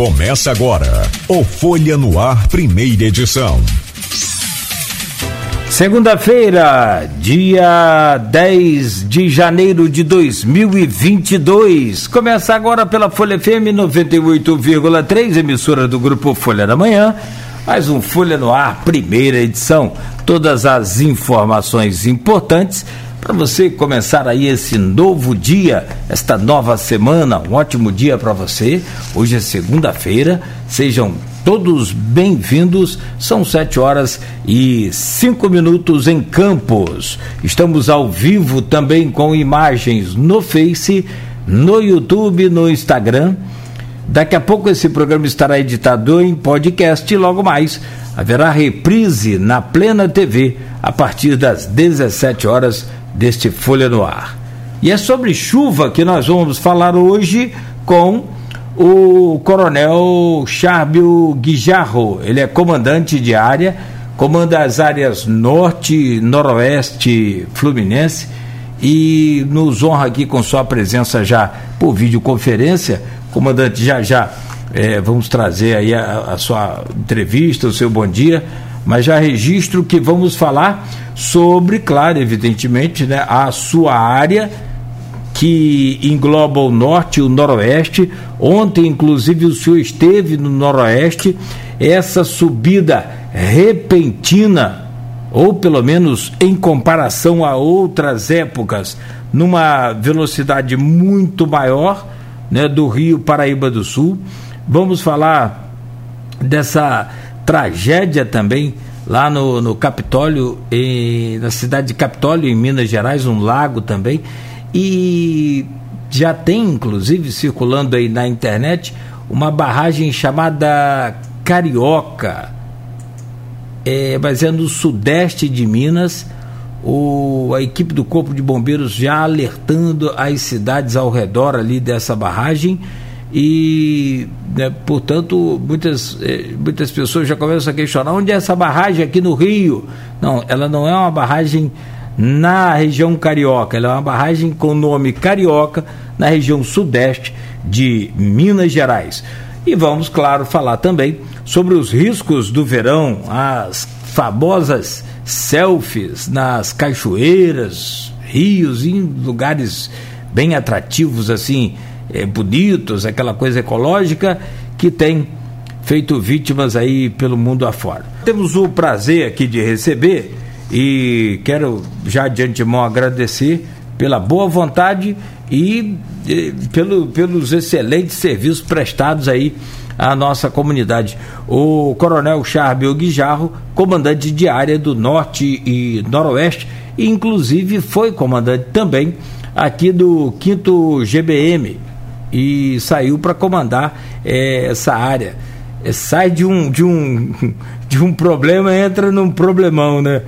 Começa agora o Folha no Ar, primeira edição. Segunda-feira, dia 10 de janeiro de 2022. Começa agora pela Folha FM 98,3, emissora do grupo Folha da Manhã. Mais um Folha no Ar, primeira edição. Todas as informações importantes para você começar aí esse novo dia, esta nova semana. Um ótimo dia para você. Hoje é segunda-feira. Sejam todos bem-vindos. São sete horas e cinco minutos em Campos. Estamos ao vivo também com imagens no Face, no YouTube, no Instagram. Daqui a pouco esse programa estará editado em podcast e logo mais haverá reprise na Plena TV a partir das 17 horas deste Folha no Ar. E é sobre chuva que nós vamos falar hoje com o Coronel Charbio Guijarro. Ele é comandante de área, comanda as áreas norte, noroeste fluminense e nos honra aqui com sua presença já por videoconferência. Comandante, já já é, vamos trazer aí a, a sua entrevista, o seu bom dia mas já registro que vamos falar sobre, claro, evidentemente, né, a sua área que engloba o norte e o noroeste. Ontem, inclusive, o senhor esteve no noroeste. Essa subida repentina, ou pelo menos em comparação a outras épocas, numa velocidade muito maior, né, do Rio Paraíba do Sul. Vamos falar dessa tragédia também lá no, no Capitólio, em, na cidade de Capitólio, em Minas Gerais, um lago também. E já tem, inclusive, circulando aí na internet, uma barragem chamada Carioca, é, mas é no sudeste de Minas. O, a equipe do Corpo de Bombeiros já alertando as cidades ao redor ali dessa barragem e, né, portanto, muitas, eh, muitas pessoas já começam a questionar onde é essa barragem aqui no Rio. Não, ela não é uma barragem na região carioca, ela é uma barragem com nome carioca na região sudeste de Minas Gerais. E vamos, claro, falar também sobre os riscos do verão, as famosas selfies nas cachoeiras, rios, em lugares bem atrativos assim é, bonitos, aquela coisa ecológica que tem feito vítimas aí pelo mundo afora. Temos o prazer aqui de receber e quero já de antemão agradecer pela boa vontade e, e pelo, pelos excelentes serviços prestados aí à nossa comunidade. O Coronel Charbel Guijarro, comandante de área do Norte e Noroeste, inclusive foi comandante também aqui do 5 GBM, e saiu para comandar é, essa área. É, sai de um, de, um, de um problema, entra num problemão, né?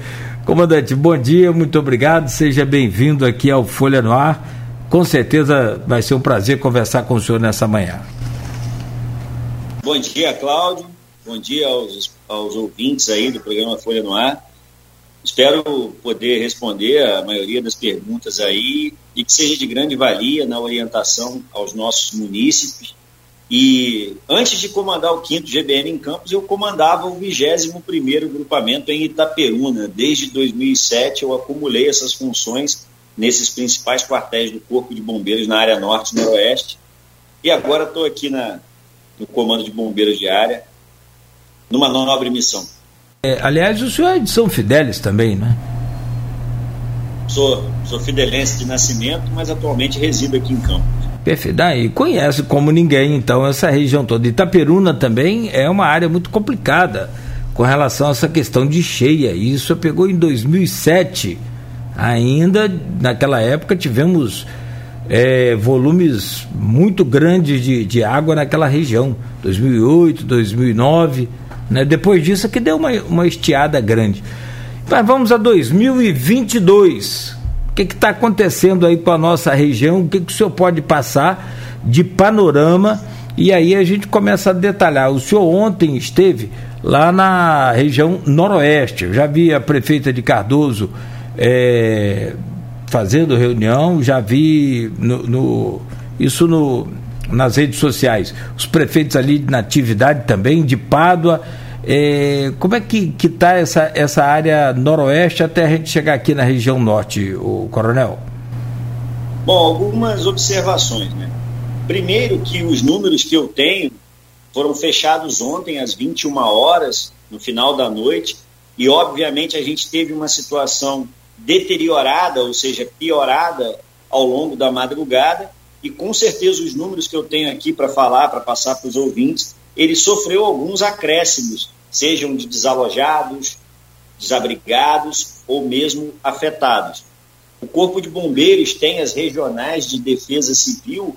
Comandante, bom dia, muito obrigado, seja bem-vindo aqui ao Folha no Ar. Com certeza vai ser um prazer conversar com o senhor nessa manhã. Bom dia, Cláudio. Bom dia aos, aos ouvintes aí do programa Folha no Ar. Espero poder responder a maioria das perguntas aí e que seja de grande valia na orientação aos nossos munícipes. E antes de comandar o 5 GBM em Campos, eu comandava o 21º grupamento em Itaperuna. Desde 2007 eu acumulei essas funções nesses principais quartéis do Corpo de Bombeiros na área norte e noroeste. E agora estou aqui na, no Comando de Bombeiros de Área, numa nobre missão. É, aliás, o senhor é de São Fidélis também, né? Sou, sou fidelense de nascimento, mas atualmente resido aqui em Campos. Perfeito. Daí conhece como ninguém, então, essa região toda. Itaperuna também é uma área muito complicada com relação a essa questão de cheia. Isso pegou em 2007. Ainda naquela época tivemos é, volumes muito grandes de, de água naquela região. 2008, 2009. Né? Depois disso, que deu uma, uma estiada grande. Mas vamos a 2022. O que está acontecendo aí para a nossa região? O que, que o senhor pode passar de panorama? E aí a gente começa a detalhar. O senhor ontem esteve lá na região noroeste. Eu já vi a prefeita de Cardoso é, fazendo reunião, já vi no, no, isso no, nas redes sociais. Os prefeitos ali de Natividade também, de Pádua. É, como é que está essa, essa área noroeste até a gente chegar aqui na região norte, o coronel? Bom, algumas observações, né? Primeiro que os números que eu tenho foram fechados ontem às 21 horas, no final da noite, e obviamente a gente teve uma situação deteriorada, ou seja, piorada ao longo da madrugada, e com certeza os números que eu tenho aqui para falar, para passar para os ouvintes, ele sofreu alguns acréscimos, sejam de desalojados, desabrigados ou mesmo afetados. O Corpo de Bombeiros tem as regionais de defesa civil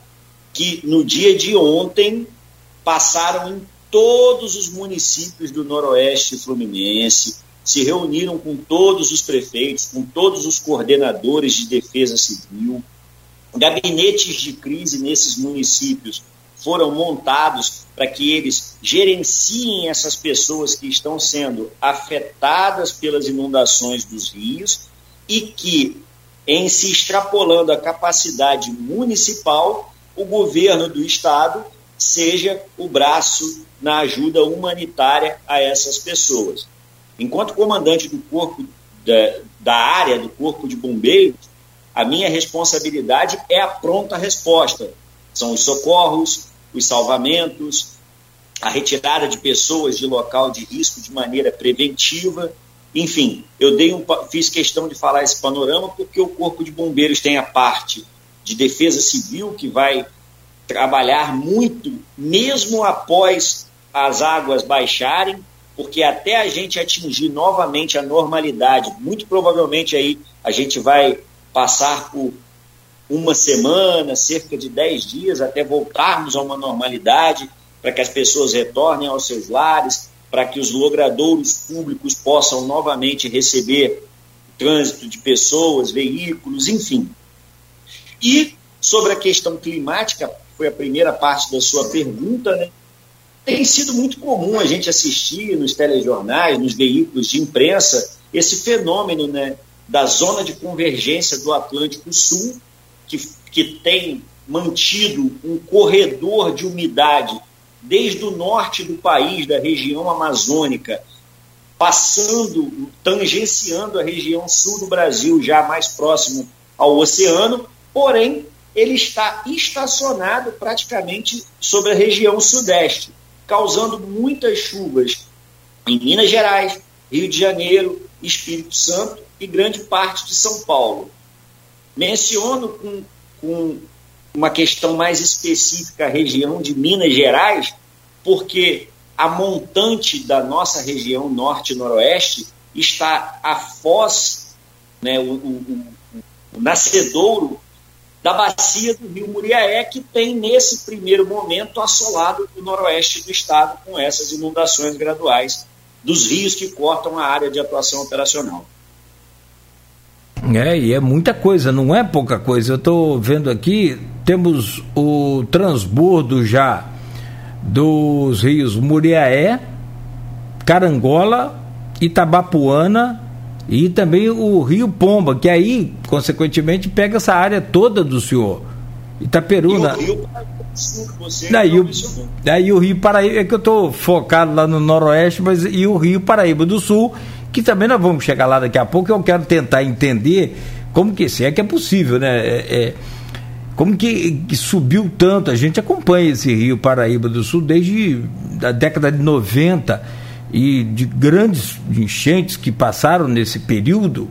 que no dia de ontem passaram em todos os municípios do Noroeste Fluminense, se reuniram com todos os prefeitos, com todos os coordenadores de defesa civil. Gabinetes de crise nesses municípios foram montados para que eles gerenciem essas pessoas que estão sendo afetadas pelas inundações dos rios e que, em se extrapolando a capacidade municipal, o governo do estado seja o braço na ajuda humanitária a essas pessoas. Enquanto comandante do corpo da, da área do corpo de bombeiros, a minha responsabilidade é a pronta resposta. São os socorros, os salvamentos, a retirada de pessoas de local de risco de maneira preventiva. Enfim, eu dei um, fiz questão de falar esse panorama porque o Corpo de Bombeiros tem a parte de defesa civil que vai trabalhar muito, mesmo após as águas baixarem, porque até a gente atingir novamente a normalidade, muito provavelmente aí a gente vai passar por uma semana, cerca de 10 dias, até voltarmos a uma normalidade, para que as pessoas retornem aos seus lares, para que os logradouros públicos possam novamente receber trânsito de pessoas, veículos, enfim. E sobre a questão climática, foi a primeira parte da sua pergunta, né? Tem sido muito comum a gente assistir nos telejornais, nos veículos de imprensa, esse fenômeno né, da zona de convergência do Atlântico Sul, que, que tem mantido um corredor de umidade desde o norte do país, da região amazônica, passando, tangenciando a região sul do Brasil, já mais próximo ao oceano, porém ele está estacionado praticamente sobre a região sudeste, causando muitas chuvas em Minas Gerais, Rio de Janeiro, Espírito Santo e grande parte de São Paulo. Menciono com, com uma questão mais específica a região de Minas Gerais, porque a montante da nossa região norte e noroeste está a foz, né, o, o, o nascedouro da bacia do rio Muriaé, que tem, nesse primeiro momento, assolado o noroeste do estado com essas inundações graduais dos rios que cortam a área de atuação operacional. É, e é muita coisa, não é pouca coisa. Eu estou vendo aqui, temos o transbordo já dos rios Muriaé, Carangola, Itabapuana, e também o Rio Pomba, que aí, consequentemente, pega essa área toda do senhor. Itaperuna. E o Rio você daí, o, daí o Rio Paraíba, é que eu estou focado lá no Noroeste, mas e o Rio Paraíba do Sul, que também nós vamos chegar lá daqui a pouco, eu quero tentar entender como que se é que é possível, né? É, é, como que, que, subiu tanto? A gente acompanha esse Rio Paraíba do Sul desde a década de 90 e de grandes enchentes que passaram nesse período,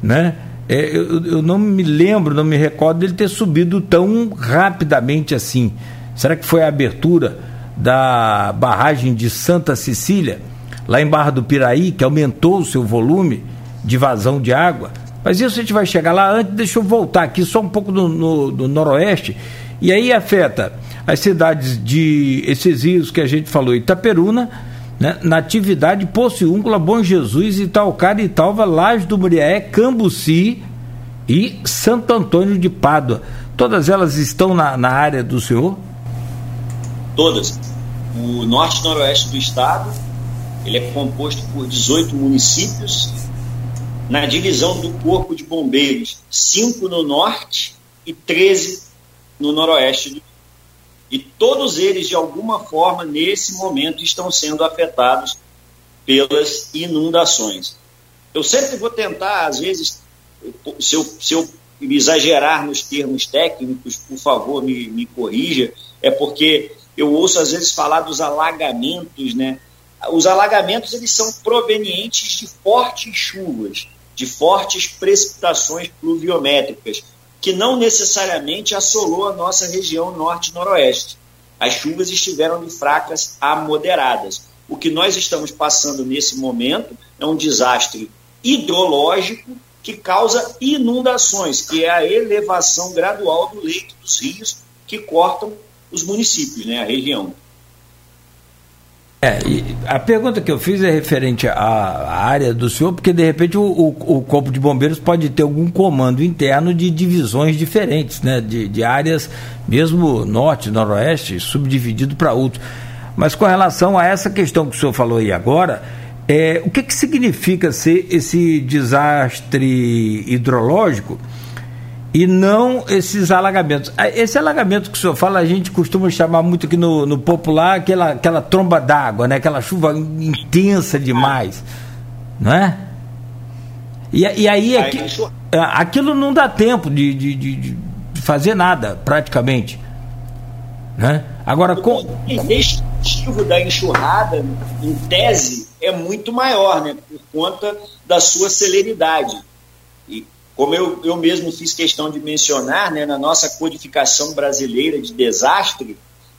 né? É, eu, eu, não me lembro, não me recordo dele ter subido tão rapidamente assim. Será que foi a abertura da barragem de Santa Cecília, lá em Barra do Piraí, que aumentou o seu volume de vazão de água? Mas isso a gente vai chegar lá. Antes, deixa eu voltar aqui só um pouco do, no, do noroeste. E aí afeta as cidades de esses rios que a gente falou, Itaperuna, né? Natividade, Pociúncula, Bom Jesus, Itaucara, Italva, Laje do Muriaé, Cambuci e Santo Antônio de Pádua. Todas elas estão na, na área do senhor? Todas. O norte e noroeste do estado, ele é composto por 18 municípios. Na divisão do Corpo de Bombeiros, 5 no norte e 13 no noroeste E todos eles, de alguma forma, nesse momento, estão sendo afetados pelas inundações. Eu sempre vou tentar, às vezes, se eu, se eu exagerar nos termos técnicos, por favor, me, me corrija, é porque eu ouço às vezes falar dos alagamentos, né? Os alagamentos eles são provenientes de fortes chuvas, de fortes precipitações pluviométricas, que não necessariamente assolou a nossa região norte-noroeste. As chuvas estiveram de fracas a moderadas. O que nós estamos passando nesse momento é um desastre hidrológico que causa inundações, que é a elevação gradual do leito dos rios que cortam os municípios, né, a região. É, a pergunta que eu fiz é referente à, área do senhor, porque de repente o, o, o, Corpo de Bombeiros pode ter algum comando interno de divisões diferentes, né? De, de áreas, mesmo norte, noroeste, subdividido para outro. Mas com relação a essa questão que o senhor falou aí agora, é, o que, que significa ser esse desastre hidrológico? E não esses alagamentos. Ah, esse alagamento que o senhor fala, a gente costuma chamar muito aqui no, no popular aquela, aquela tromba d'água, né? aquela chuva intensa demais. Não é? E, e aí aqui, ah, aquilo não dá tempo de, de, de, de fazer nada, praticamente. Né? Agora, com. O objetivo da enxurrada, em tese, é muito maior, né? Por conta da sua celeridade. Como eu, eu mesmo fiz questão de mencionar, né, na nossa codificação brasileira de desastre,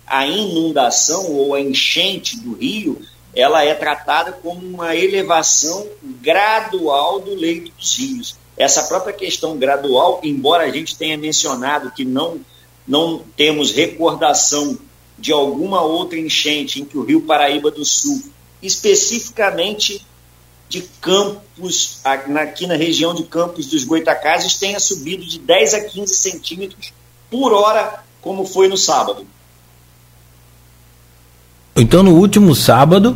a inundação ou a enchente do rio, ela é tratada como uma elevação gradual do leito dos rios. Essa própria questão gradual, embora a gente tenha mencionado que não, não temos recordação de alguma outra enchente em que o Rio Paraíba do Sul especificamente de Campos, aqui na região de Campos dos Goitacazes, tenha subido de 10 a 15 centímetros por hora, como foi no sábado. Então, no último sábado,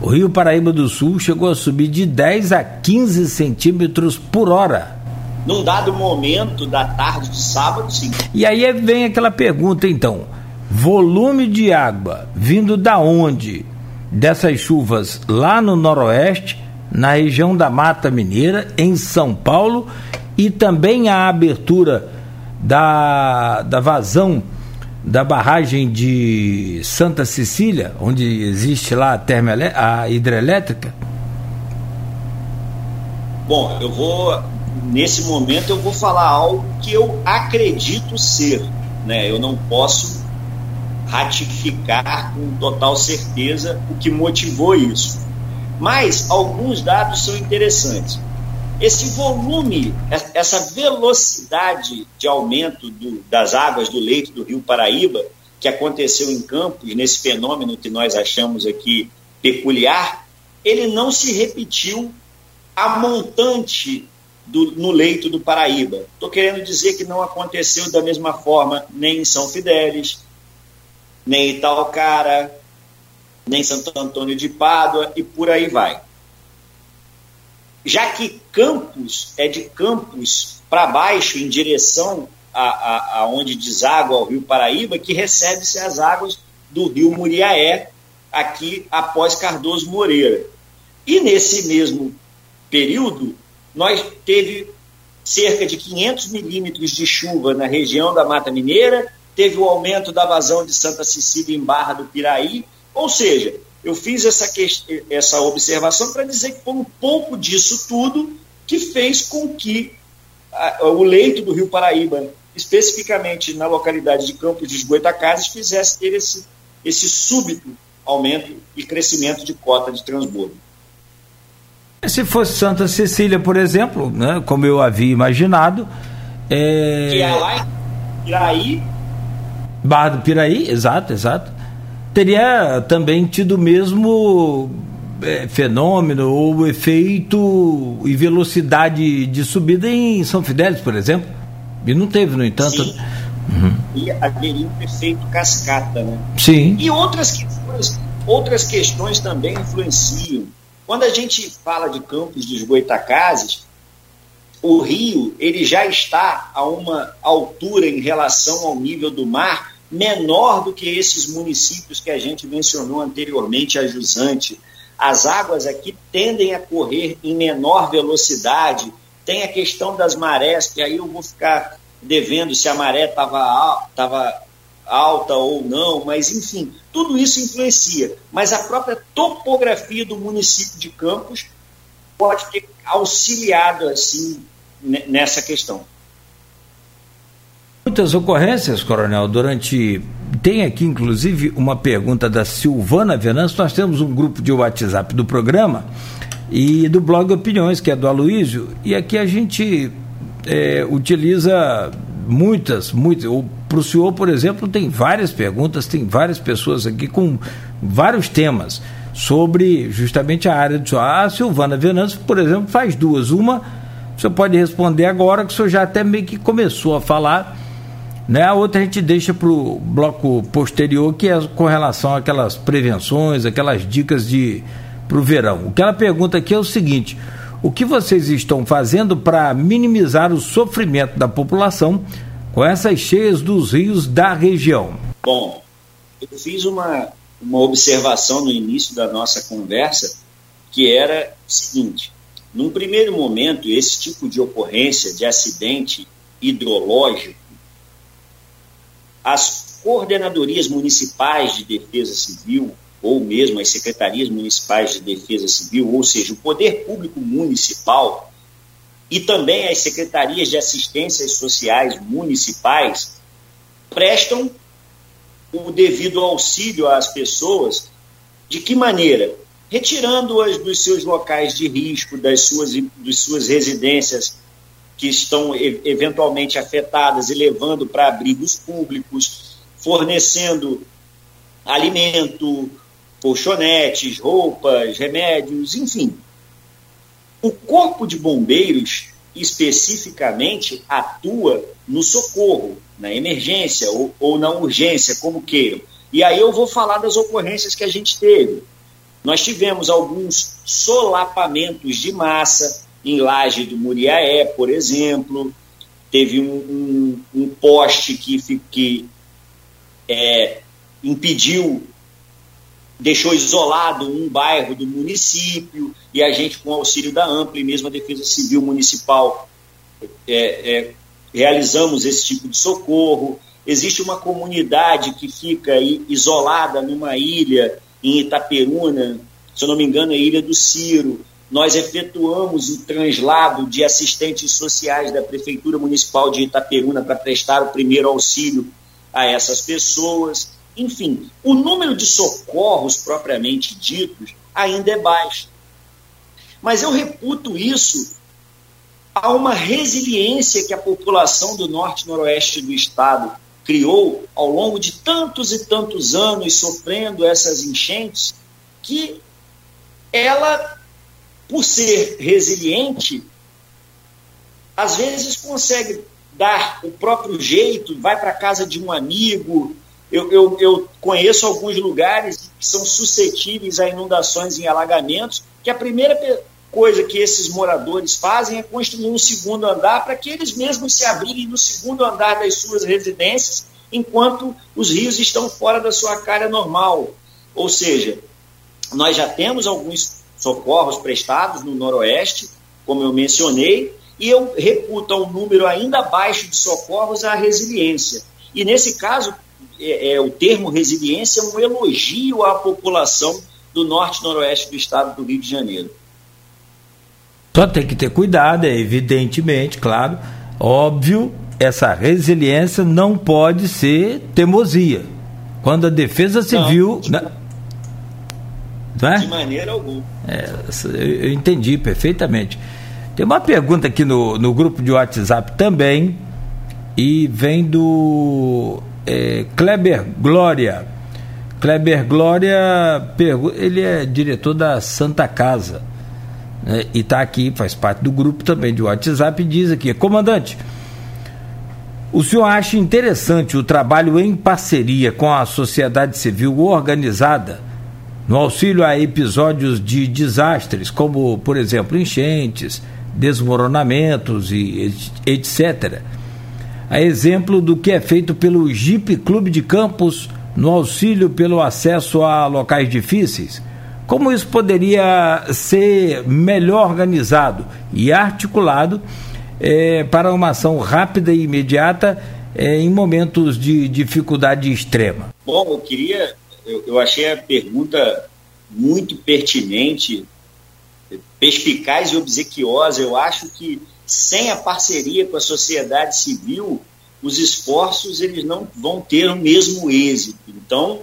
o Rio Paraíba do Sul chegou a subir de 10 a 15 centímetros por hora. Num dado momento da tarde de sábado, sim. E aí vem aquela pergunta, então: volume de água vindo da onde? Dessas chuvas lá no noroeste na região da Mata Mineira, em São Paulo, e também a abertura da, da vazão da barragem de Santa Cecília, onde existe lá a, a hidrelétrica? Bom, eu vou nesse momento eu vou falar algo que eu acredito ser, né? Eu não posso ratificar com total certeza o que motivou isso. Mas alguns dados são interessantes. Esse volume, essa velocidade de aumento do, das águas do leito do Rio Paraíba, que aconteceu em Campos, nesse fenômeno que nós achamos aqui peculiar, ele não se repetiu a montante do, no leito do Paraíba. Estou querendo dizer que não aconteceu da mesma forma nem em São Fidélis, nem em Itaocara, nem Santo Antônio de Pádua e por aí vai. Já que Campos é de Campos para baixo, em direção a, a, a, onde deságua o Rio Paraíba, que recebe-se as águas do Rio Muriaé, aqui após Cardoso Moreira. E nesse mesmo período, nós teve cerca de 500 milímetros de chuva na região da Mata Mineira, teve o aumento da vazão de Santa Cecília em Barra do Piraí, ou seja, eu fiz essa, essa observação para dizer que foi um pouco disso tudo que fez com que a, o leito do Rio Paraíba, especificamente na localidade de Campos de Goitacazes, fizesse ter esse, esse súbito aumento e crescimento de cota de transbordo. Se fosse Santa Cecília, por exemplo, né, como eu havia imaginado. É... Que é lá em Piraí. Barra do Piraí, exato, exato teria também tido o mesmo é, fenômeno ou efeito e velocidade de subida em São Fidélis, por exemplo. E não teve, no entanto. Sim. Uhum. E haveria um efeito cascata, né? Sim. E outras questões, outras questões também influenciam. Quando a gente fala de campos dos Goitacazes, o rio ele já está a uma altura em relação ao nível do mar menor do que esses municípios que a gente mencionou anteriormente, a Jusante. As águas aqui tendem a correr em menor velocidade. Tem a questão das marés, que aí eu vou ficar devendo se a maré estava tava alta ou não, mas enfim, tudo isso influencia. Mas a própria topografia do município de Campos pode ter auxiliado assim nessa questão. Muitas ocorrências, Coronel, durante. Tem aqui, inclusive, uma pergunta da Silvana Venâncio. Nós temos um grupo de WhatsApp do programa e do blog Opiniões, que é do Aloísio, e aqui a gente é, utiliza muitas, muitas. Para o senhor, por exemplo, tem várias perguntas, tem várias pessoas aqui com vários temas sobre justamente a área do senhor. A Silvana Venâncio, por exemplo, faz duas. Uma, o senhor pode responder agora, que o senhor já até meio que começou a falar. Né? A outra a gente deixa para o bloco posterior, que é com relação àquelas prevenções, aquelas dicas de para o verão. O que ela pergunta aqui é o seguinte: o que vocês estão fazendo para minimizar o sofrimento da população com essas cheias dos rios da região? Bom, eu fiz uma, uma observação no início da nossa conversa que era o seguinte: num primeiro momento, esse tipo de ocorrência de acidente hidrológico, as coordenadorias municipais de defesa civil, ou mesmo as secretarias municipais de defesa civil, ou seja, o poder público municipal, e também as secretarias de assistências sociais municipais, prestam o devido auxílio às pessoas. De que maneira? Retirando-as dos seus locais de risco, das suas, das suas residências que estão eventualmente afetadas e levando para abrigos públicos, fornecendo alimento, colchonetes, roupas, remédios, enfim. O Corpo de Bombeiros especificamente atua no socorro, na emergência ou, ou na urgência, como queiram. E aí eu vou falar das ocorrências que a gente teve. Nós tivemos alguns solapamentos de massa em Laje do Muriaé, por exemplo. Teve um, um, um poste que, que é, impediu, deixou isolado um bairro do município, e a gente, com auxílio da Ampla e mesmo a Defesa Civil Municipal, é, é, realizamos esse tipo de socorro. Existe uma comunidade que fica isolada numa ilha em Itaperuna, se eu não me engano, é a Ilha do Ciro. Nós efetuamos o translado de assistentes sociais da Prefeitura Municipal de Itaperuna para prestar o primeiro auxílio a essas pessoas. Enfim, o número de socorros propriamente ditos ainda é baixo. Mas eu reputo isso a uma resiliência que a população do norte noroeste do estado criou ao longo de tantos e tantos anos sofrendo essas enchentes, que ela, por ser resiliente, às vezes consegue dar o próprio jeito, vai para casa de um amigo. Eu, eu, eu conheço alguns lugares que são suscetíveis a inundações e alagamentos, que a primeira coisa que esses moradores fazem é construir um segundo andar para que eles mesmos se abriguem no segundo andar das suas residências, enquanto os rios estão fora da sua cara normal. Ou seja, nós já temos alguns socorros prestados no Noroeste, como eu mencionei, e eu reputo um número ainda baixo de socorros à resiliência. E nesse caso, é, é, o termo resiliência é um elogio à população do norte e noroeste do estado do Rio de Janeiro. Só tem que ter cuidado, é evidentemente, claro, óbvio, essa resiliência não pode ser teimosia. Quando a defesa civil. Não, de, né? de maneira alguma. É, eu entendi perfeitamente. Tem uma pergunta aqui no, no grupo de WhatsApp também, e vem do é, Kleber Glória. Kleber Glória, ele é diretor da Santa Casa né, e está aqui, faz parte do grupo também de WhatsApp, e diz aqui: Comandante, o senhor acha interessante o trabalho em parceria com a sociedade civil organizada no auxílio a episódios de desastres, como, por exemplo, enchentes, desmoronamentos e etc. a exemplo do que é feito pelo Jeep Clube de Campos no auxílio pelo acesso a locais difíceis? Como isso poderia ser melhor organizado e articulado é, para uma ação rápida e imediata é, em momentos de dificuldade extrema? Bom, eu queria, eu, eu achei a pergunta muito pertinente, perspicaz e obsequiosa. Eu acho que sem a parceria com a sociedade civil, os esforços eles não vão ter o mesmo êxito. Então,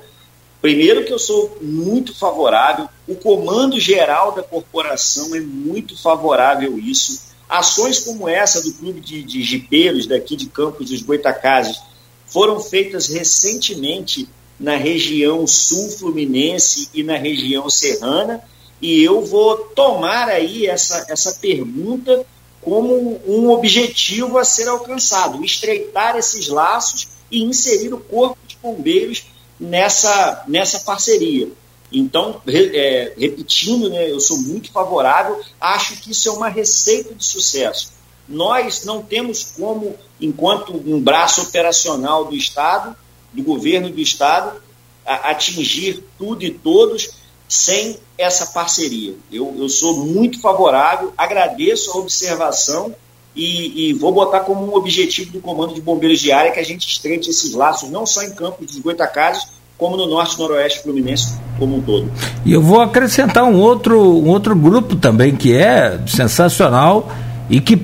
primeiro que eu sou muito favorável, o comando geral da corporação é muito favorável a isso. Ações como essa do Clube de, de Jipeiros, daqui de Campos dos Goitacazes, foram feitas recentemente na região sul fluminense e na região serrana, e eu vou tomar aí essa, essa pergunta como um objetivo a ser alcançado, estreitar esses laços e inserir o Corpo de Bombeiros nessa, nessa parceria. Então, é, repetindo, né, eu sou muito favorável, acho que isso é uma receita de sucesso. Nós não temos como, enquanto um braço operacional do Estado, do governo do Estado, atingir tudo e todos sem essa parceria. Eu, eu sou muito favorável, agradeço a observação e, e, vou botar como um objetivo do Comando de Bombeiros de Área que a gente estreite esses laços, não só em Campos dos Goitacazes, como no Norte e Noroeste Fluminense como um todo. E eu vou acrescentar um outro, um outro grupo também que é sensacional e que,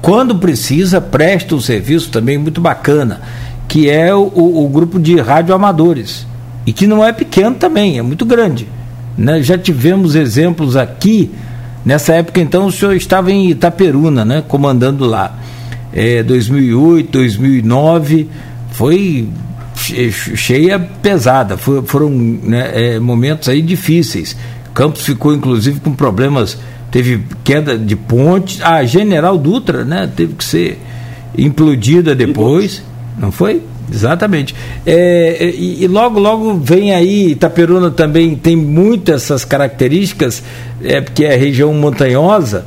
quando precisa, presta um serviço também muito bacana, que é o, o, o grupo de radioamadores. E que não é pequeno também, é muito grande né? Já tivemos exemplos aqui. Nessa época, então, o senhor estava em Itaperuna, né? comandando lá. É, 2008, 2009, foi cheia pesada, foi, foram né, é, momentos aí difíceis. Campos ficou inclusive com problemas, teve queda de ponte, a General Dutra, né, teve que ser implodida depois, não foi? Exatamente. É, é, e, e, logo, logo vem aí, Itaperuna também tem muitas essas características, é, porque é região montanhosa,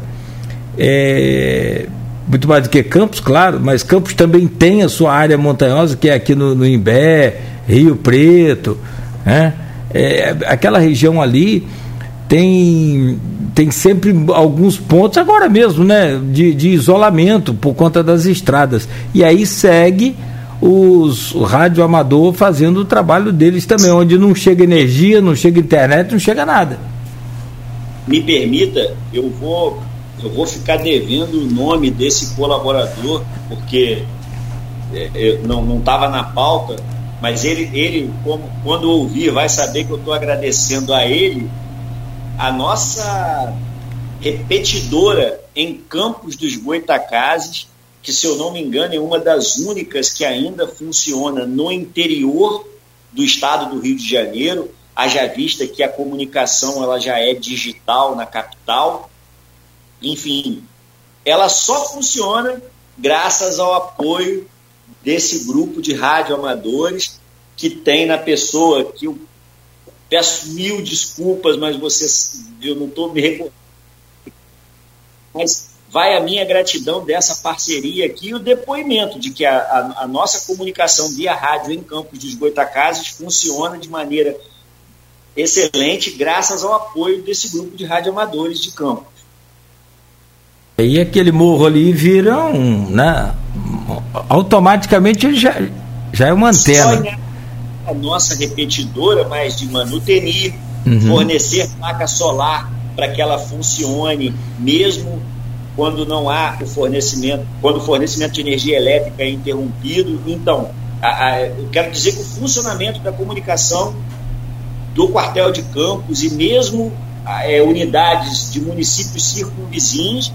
é, muito mais do que Campos, claro, mas Campos também tem a sua área montanhosa, que é aqui no, no Imbé, Rio Preto, né? É, aquela região ali tem tem sempre alguns pontos, agora mesmo, né, de, de isolamento por conta das estradas. E aí segue os o rádio amador fazendo o trabalho deles também, onde não chega energia, não chega internet, não chega nada. Me permita, eu vou eu vou ficar devendo o nome desse colaborador, porque é, não estava na pauta, mas ele, ele como, quando ouvir, vai saber que eu estou agradecendo a ele a nossa repetidora em Campos dos Goitacazes, que, se eu não me engano, é uma das únicas que ainda funciona no interior do estado do Rio de Janeiro, haja vista que a comunicação ela já é digital na capital. Enfim, ela só funciona graças ao apoio desse grupo de radioamadores que tem na pessoa que eu peço mil desculpas, mas você eu não estou me recordando. Mas vai a minha gratidão dessa parceria aqui e o depoimento de que a, a, a, nossa comunicação via rádio em Campos dos Goitacazes funciona de maneira excelente graças ao apoio desse grupo de radioamadores de Campos. E aquele morro ali vira um, né, automaticamente ele já, já é uma antena. Só a nossa repetidora, mas de manutenir, uhum. fornecer placa solar para que ela funcione mesmo quando não há o fornecimento, quando o fornecimento de energia elétrica é interrompido. Então, a, a, eu quero dizer que o funcionamento da comunicação do quartel de Campos e mesmo é, unidades de municípios circunvizinhos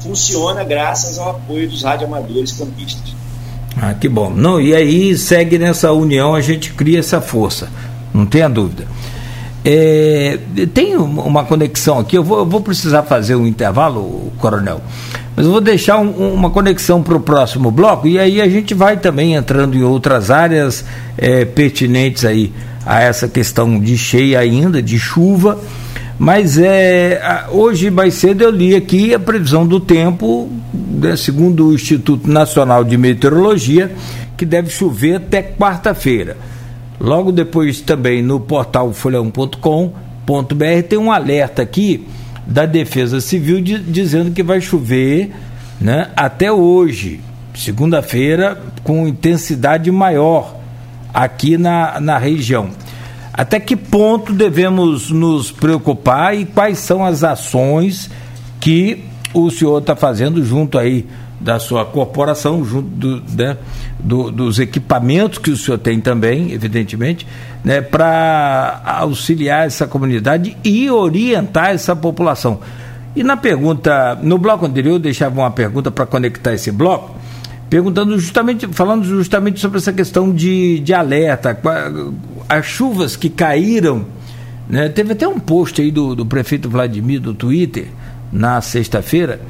funciona graças ao apoio dos radioamadores campistas. Ah, que bom. Não, e aí segue nessa união, a gente cria essa força, não tenha dúvida. É, tem uma conexão aqui, eu vou, eu vou, precisar fazer um intervalo, coronel, mas eu vou deixar um, uma conexão para o próximo bloco e aí a gente vai também entrando em outras áreas é, pertinentes aí a essa questão de cheia ainda, de chuva. Mas é, hoje mais cedo eu li aqui a previsão do tempo né, segundo o Instituto Nacional de Meteorologia, que deve chover até quarta-feira. Logo depois também no portal folhão.com.br tem um alerta aqui da Defesa Civil de, dizendo que vai chover né, até hoje, segunda-feira, com intensidade maior aqui na, na região. Até que ponto devemos nos preocupar e quais são as ações que o senhor está fazendo junto aí da sua corporação, junto do, né, do, dos equipamentos que o senhor tem também, evidentemente, né, para auxiliar essa comunidade e orientar essa população. E na pergunta, no bloco anterior, eu deixava uma pergunta para conectar esse bloco, perguntando justamente, falando justamente sobre essa questão de, de alerta, as chuvas que caíram, né, teve até um post aí do, do prefeito Vladimir do Twitter, na sexta-feira,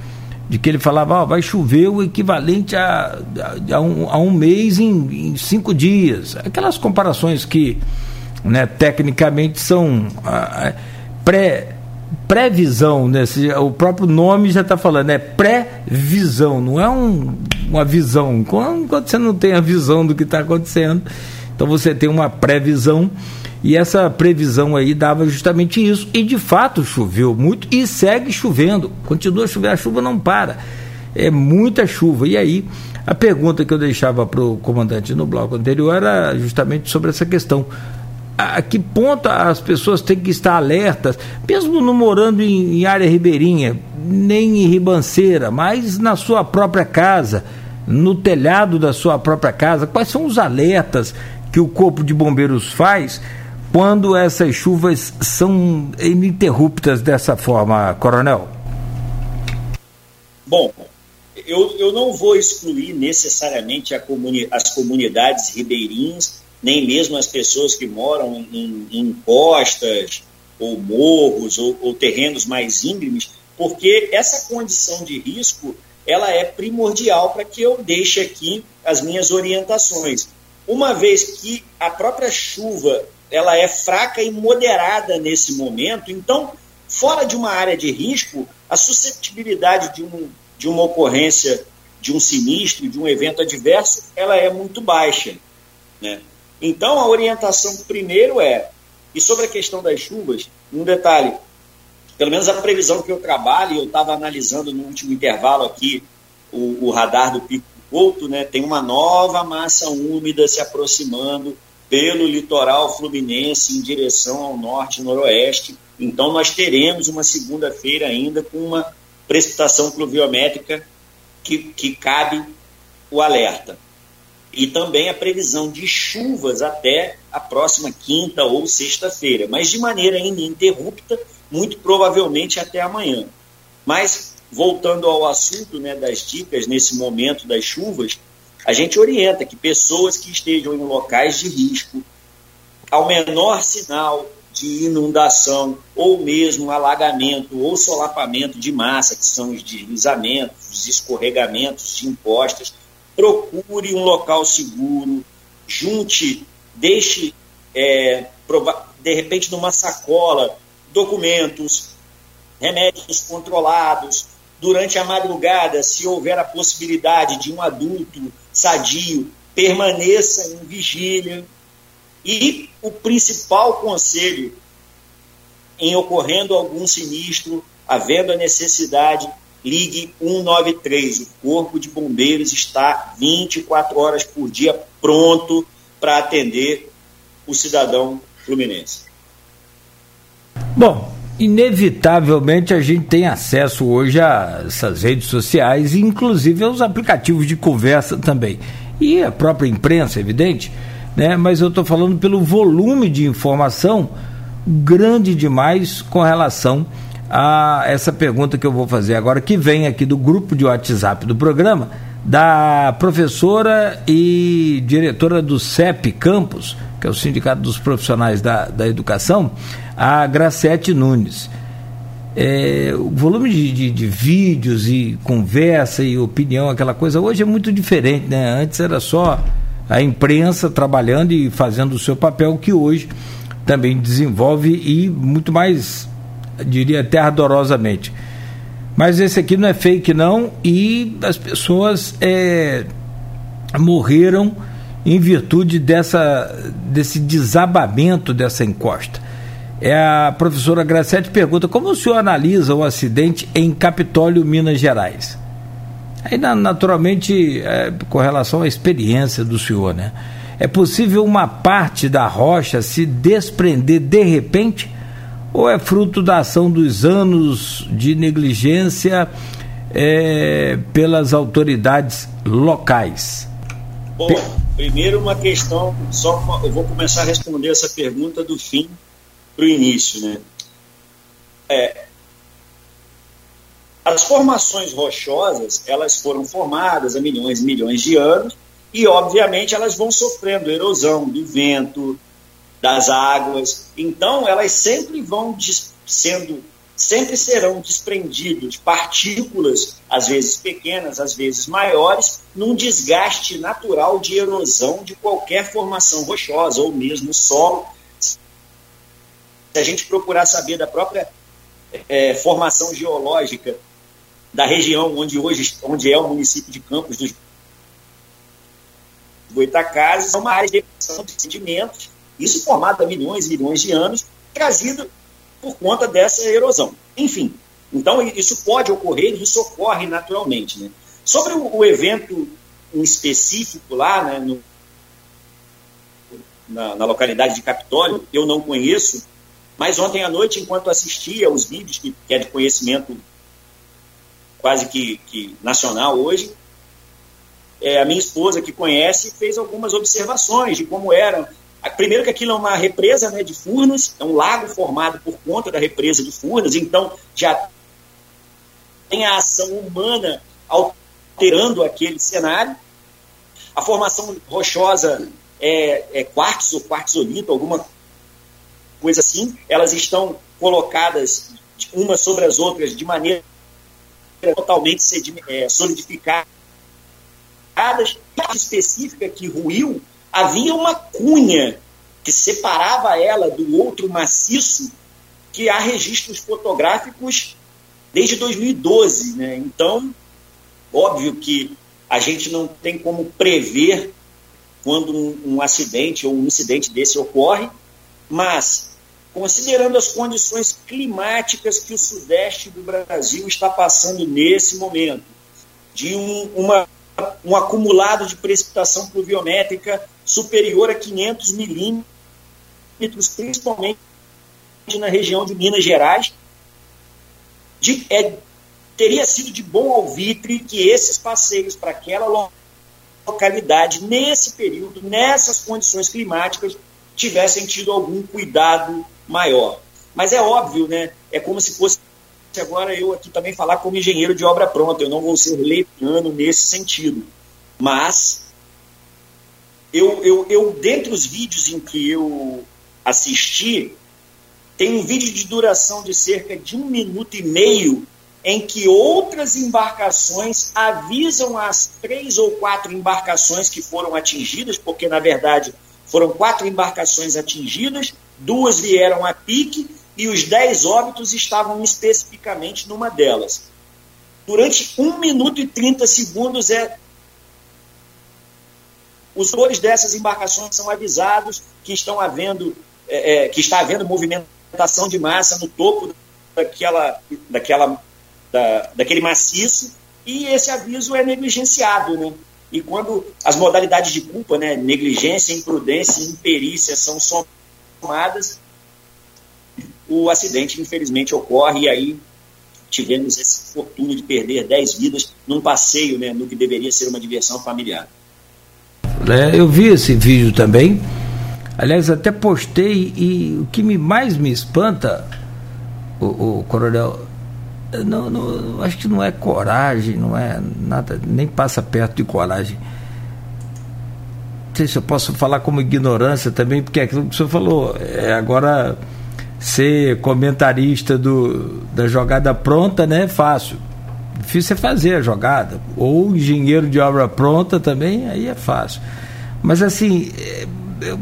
de que ele falava, vai chover o equivalente a, a, a, um, a um, mês em, em, cinco dias. Aquelas comparações que né, tecnicamente são pré previsão, né? o próprio nome já está falando, é pré-visão, não é um, uma visão. Quando, quando você não tem a visão do que está acontecendo, então você tem uma previsão e essa previsão aí dava justamente isso. E de fato choveu muito e segue chovendo. Continua chovendo, a chuva não para. É muita chuva. E aí, a pergunta que eu deixava para o comandante no bloco anterior era justamente sobre essa questão. A que ponto as pessoas têm que estar alertas, mesmo não morando em, em área ribeirinha, nem em ribanceira, mas na sua própria casa, no telhado da sua própria casa? Quais são os alertas que o Corpo de Bombeiros faz quando essas chuvas são ininterruptas dessa forma, Coronel? Bom, eu, eu não vou excluir necessariamente comuni as comunidades ribeirinhas, nem mesmo as pessoas que moram em, em costas, ou morros, ou, ou terrenos mais íngremes, porque essa condição de risco ela é primordial para que eu deixe aqui as minhas orientações. Uma vez que a própria chuva ela é fraca e moderada nesse momento. Então, fora de uma área de risco, a susceptibilidade de, um, de uma ocorrência de um sinistro, de um evento adverso, ela é muito baixa. Né? Então, a orientação primeiro é, e sobre a questão das chuvas, um detalhe, pelo menos a previsão que eu trabalho, eu estava analisando no último intervalo aqui o, o radar do Pico Couto, né, tem uma nova massa úmida se aproximando pelo litoral fluminense em direção ao norte e noroeste. Então, nós teremos uma segunda-feira ainda com uma precipitação pluviométrica que, que cabe o alerta. E também a previsão de chuvas até a próxima quinta ou sexta-feira, mas de maneira ininterrupta, muito provavelmente até amanhã. Mas, voltando ao assunto né, das dicas nesse momento das chuvas, a gente orienta que pessoas que estejam em locais de risco, ao menor sinal de inundação ou mesmo alagamento ou solapamento de massa, que são os deslizamentos, os escorregamentos de impostas, procure um local seguro, junte, deixe, é, de repente, numa sacola, documentos, remédios controlados. Durante a madrugada, se houver a possibilidade de um adulto sadio, permaneça em vigília. E o principal conselho, em ocorrendo algum sinistro, havendo a necessidade, ligue 193. O Corpo de Bombeiros está 24 horas por dia pronto para atender o cidadão fluminense. Bom, inevitavelmente a gente tem acesso hoje a essas redes sociais, inclusive aos aplicativos de conversa também. E a própria imprensa, evidente, né? mas eu estou falando pelo volume de informação grande demais com relação a essa pergunta que eu vou fazer agora, que vem aqui do grupo de WhatsApp do programa, da professora e diretora do CEP Campus, que é o Sindicato dos Profissionais da, da Educação, a Gracete Nunes. É, o volume de, de, de, vídeos e conversa e opinião, aquela coisa, hoje é muito diferente, né? Antes era só a imprensa trabalhando e fazendo o seu papel, que hoje também desenvolve e muito mais, diria até ardorosamente. Mas esse aqui não é fake não e as pessoas é, morreram em virtude dessa, desse desabamento dessa encosta. É a professora Graciete pergunta como o senhor analisa o acidente em Capitólio, Minas Gerais. Aí, naturalmente, é, com relação à experiência do senhor, né? É possível uma parte da rocha se desprender de repente? Ou é fruto da ação dos anos de negligência é, pelas autoridades locais? Bom, primeiro uma questão, só uma, eu vou começar a responder essa pergunta do fim para o início, né? É, as formações rochosas, elas foram formadas há milhões e milhões de anos e, obviamente, elas vão sofrendo erosão do vento, das águas. Então, elas sempre vão sendo, sempre serão desprendidos partículas, às vezes pequenas, às vezes maiores, num desgaste natural de erosão de qualquer formação rochosa ou mesmo solo. Se a gente procurar saber da própria é, formação geológica da região onde hoje onde é o município de Campos dos Goitacazes, é uma área de de sedimentos, isso formado há milhões e milhões de anos, trazido por conta dessa erosão. Enfim, então isso pode ocorrer, isso ocorre naturalmente. Né? Sobre o, o evento em específico lá, né, no, na, na, localidade de Capitólio, eu não conheço, mas ontem à noite, enquanto assistia os vídeos, que, que é de conhecimento quase que, que nacional hoje, é, a minha esposa, que conhece, fez algumas observações de como eram. Primeiro que aquilo é uma represa né, de Furnas, é um lago formado por conta da represa de Furnas, então já tem a ação humana alterando aquele cenário. A formação rochosa é, é quartzo ou quartzolito, alguma coisa assim. Elas estão colocadas umas sobre as outras de maneira totalmente é, solidificadas, específica que ruiu, havia uma cunha que separava ela do outro maciço, que há registros fotográficos desde 2012. Né? Então, óbvio que a gente não tem como prever quando um, um acidente ou um incidente desse ocorre, mas considerando as condições climáticas que o sudeste do Brasil está passando nesse momento, de um, uma, um acumulado de precipitação pluviométrica superior a 500 milímetros, principalmente na região de Minas Gerais, de, é, teria sido de bom alvitre que esses passeios para aquela localidade, nesse período, nessas condições climáticas, tivessem tido algum cuidado maior. Mas é óbvio, né? É como se fosse agora eu aqui também falar como engenheiro de obra pronta. Eu não vou ser leviano nesse sentido. Mas eu, eu, eu, dentre os vídeos em que eu assisti, tem um vídeo de duração de cerca de um minuto e meio em que outras embarcações avisam as três ou quatro embarcações que foram atingidas, porque na verdade foram quatro embarcações atingidas, duas vieram a pique e os dez óbitos estavam especificamente numa delas. Durante 1 minuto e 30 segundos, é, os motores dessas embarcações são avisados que, estão havendo, é, é, que está havendo movimentação de massa no topo daquela, daquela, da, daquele maciço e esse aviso é negligenciado. Né? E quando as modalidades de culpa, né, negligência, imprudência imperícia são somadas, o acidente infelizmente ocorre e aí tivemos esse fortuna de perder 10 vidas num passeio, né, no que deveria ser uma diversão familiar. É, eu vi esse vídeo também. Aliás, até postei e o que me mais me espanta, o, o coronel, não, não, acho que não é coragem, não é nada, nem passa perto de coragem. Não sei se eu posso falar como ignorância também, porque é aquilo que o senhor falou, é agora ser comentarista do, da jogada pronta, né? É fácil. Difícil é fazer a jogada. Ou engenheiro de obra pronta também, aí é fácil. Mas assim, é,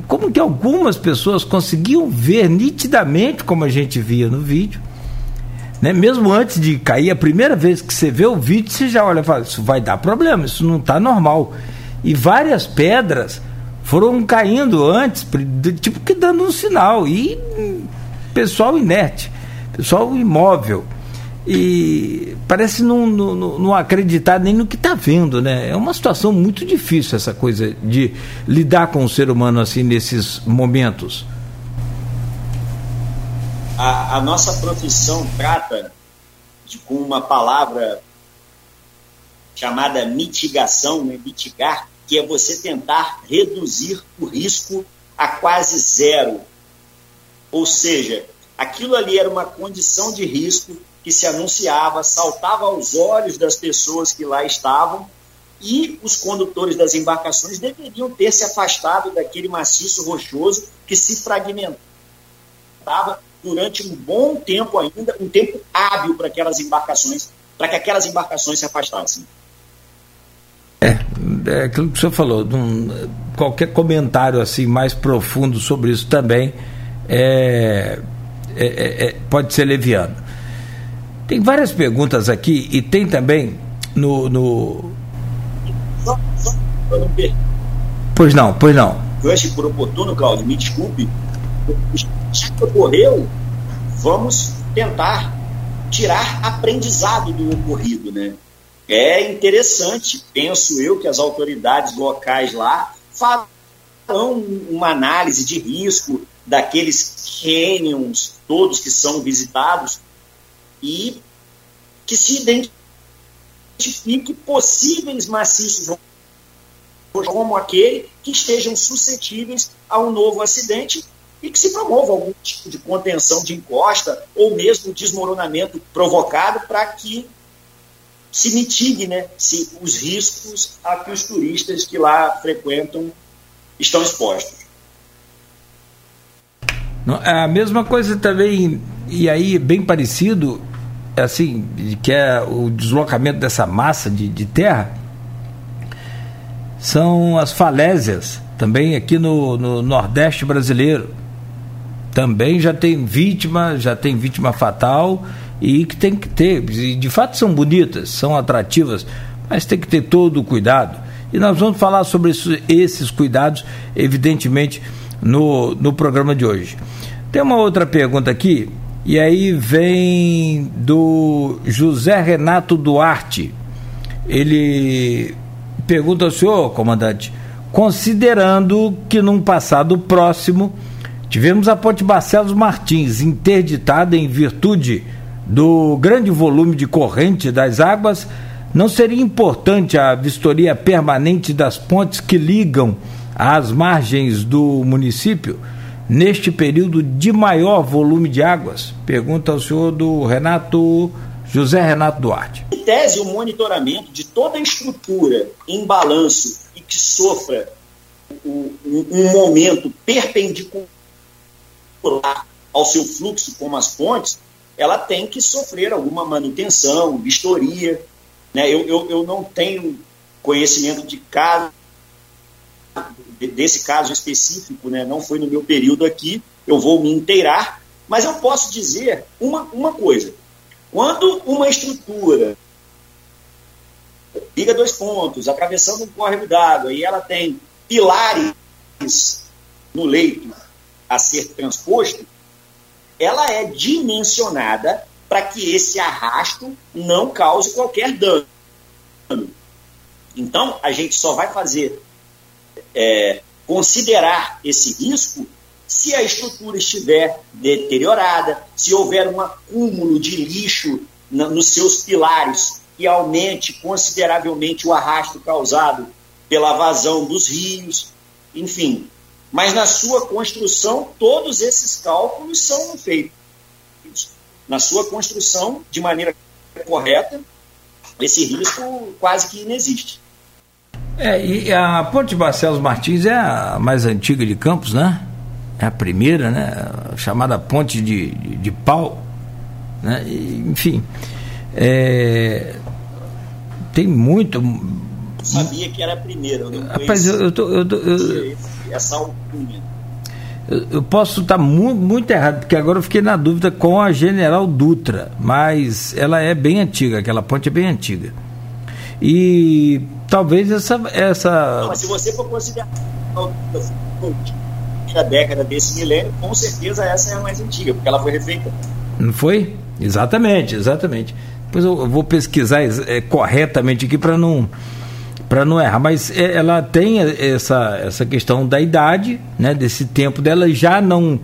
como que algumas pessoas conseguiam ver nitidamente, como a gente via no vídeo, Né? Mesmo antes de cair, a primeira vez que você vê o vídeo, você já olha e fala: Isso vai dar problema, isso não está normal. E várias pedras foram caindo antes, tipo que dando um sinal. E pessoal inerte, pessoal imóvel. E parece não, não, não acreditar nem no que está vendo, né? É uma situação muito difícil essa coisa de lidar com o ser humano assim nesses momentos. A, a nossa profissão trata de, com uma palavra chamada mitigação, né? mitigar, que é você tentar reduzir o risco a quase zero. Ou seja, aquilo ali era uma condição de risco que se anunciava, saltava aos olhos das pessoas que lá estavam e os condutores das embarcações deveriam ter se afastado daquele maciço rochoso que se fragmentava durante um bom tempo ainda, um tempo hábil para aquelas embarcações, para que aquelas embarcações se afastassem. É, é aquilo que o senhor falou, um, qualquer comentário assim mais profundo sobre isso também é, é, é, é, pode ser leviano. Tem várias perguntas aqui e tem também no. no... Pois não, pois não. Eu achei por oportuno, Claudio, me desculpe. Já que ocorreu, vamos tentar tirar aprendizado do ocorrido, né? É interessante, penso eu, que as autoridades locais lá farão uma análise de risco daqueles canyons todos que são visitados e que se identifique possíveis maciços como aquele que estejam suscetíveis a um novo acidente e que se promova algum tipo de contenção de encosta ou mesmo desmoronamento provocado para que se mitigue né, se os riscos a que os turistas que lá frequentam estão expostos. A mesma coisa também, e aí bem parecido, assim, que é o deslocamento dessa massa de, de terra, são as falésias, também aqui no, no Nordeste brasileiro. Também já tem vítima, já tem vítima fatal e que tem que ter, de fato são bonitas, são atrativas, mas tem que ter todo o cuidado. E nós vamos falar sobre isso, esses cuidados, evidentemente, no, no programa de hoje. Tem uma outra pergunta aqui, e aí vem do José Renato Duarte. Ele pergunta ao senhor, comandante, considerando que num passado próximo tivemos a Ponte Barcelos Martins interditada em virtude do grande volume de corrente das águas, não seria importante a vistoria permanente das pontes que ligam às margens do município neste período de maior volume de águas? Pergunta ao senhor do Renato José Renato Duarte. Em tese, o monitoramento de toda a estrutura em balanço e que sofra um, um momento perpendicular ao seu fluxo, como as pontes, ela tem que sofrer alguma manutenção, vistoria. Né? Eu, eu, eu não tenho conhecimento de caso, desse caso específico, né? não foi no meu período aqui, eu vou me inteirar, mas eu posso dizer uma, uma coisa. Quando uma estrutura liga dois pontos, atravessando um córrego d'água, e ela tem pilares no leito a ser transposto, ela é dimensionada para que esse arrasto não cause qualquer dano. Então, a gente só vai fazer é, considerar esse risco se a estrutura estiver deteriorada, se houver um acúmulo de lixo na, nos seus pilares que aumente consideravelmente o arrasto causado pela vazão dos rios, enfim, mas na sua construção, todos esses cálculos são feitos. Na sua construção, de maneira correta, esse risco quase que inexiste. É, e a Ponte Barcelos Martins é a mais antiga de Campos, né? É a primeira, né? Chamada Ponte de, de, de Pau. Né? E, enfim, é, tem muito. Eu sabia que era a primeira, eu Rapaz, eu, eu, tô, eu, tô, eu, essa alcunha. Eu, eu posso estar muito, muito errado, porque agora eu fiquei na dúvida com a General Dutra, mas ela é bem antiga, aquela ponte é bem antiga. E talvez essa. essa... Não, mas se você for considerar a década desse milênio, com certeza essa é a mais antiga, porque ela foi refeita. Não foi? Exatamente, exatamente. Depois eu vou pesquisar é, corretamente aqui para não para não errar, mas é, ela tem essa, essa questão da idade, né, desse tempo dela já não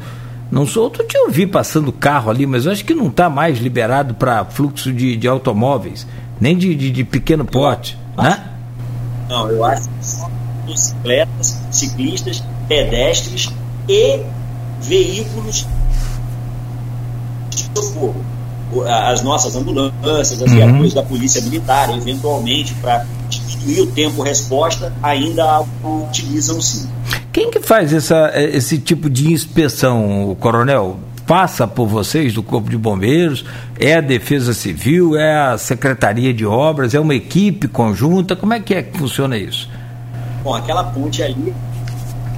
não sou, outro dia eu vi passando carro ali, mas eu acho que não está mais liberado para fluxo de, de automóveis, nem de, de, de pequeno porte, né? Não, eu acho que só bicicletas, ciclistas, pedestres e veículos de socorro. As nossas ambulâncias, as uhum. viaturas da polícia militar, eventualmente, para diminuir o tempo resposta, ainda utilizam sim. Quem que faz essa, esse tipo de inspeção, coronel? Passa por vocês do Corpo de Bombeiros? É a Defesa Civil? É a Secretaria de Obras? É uma equipe conjunta? Como é que é que funciona isso? Bom, aquela ponte ali,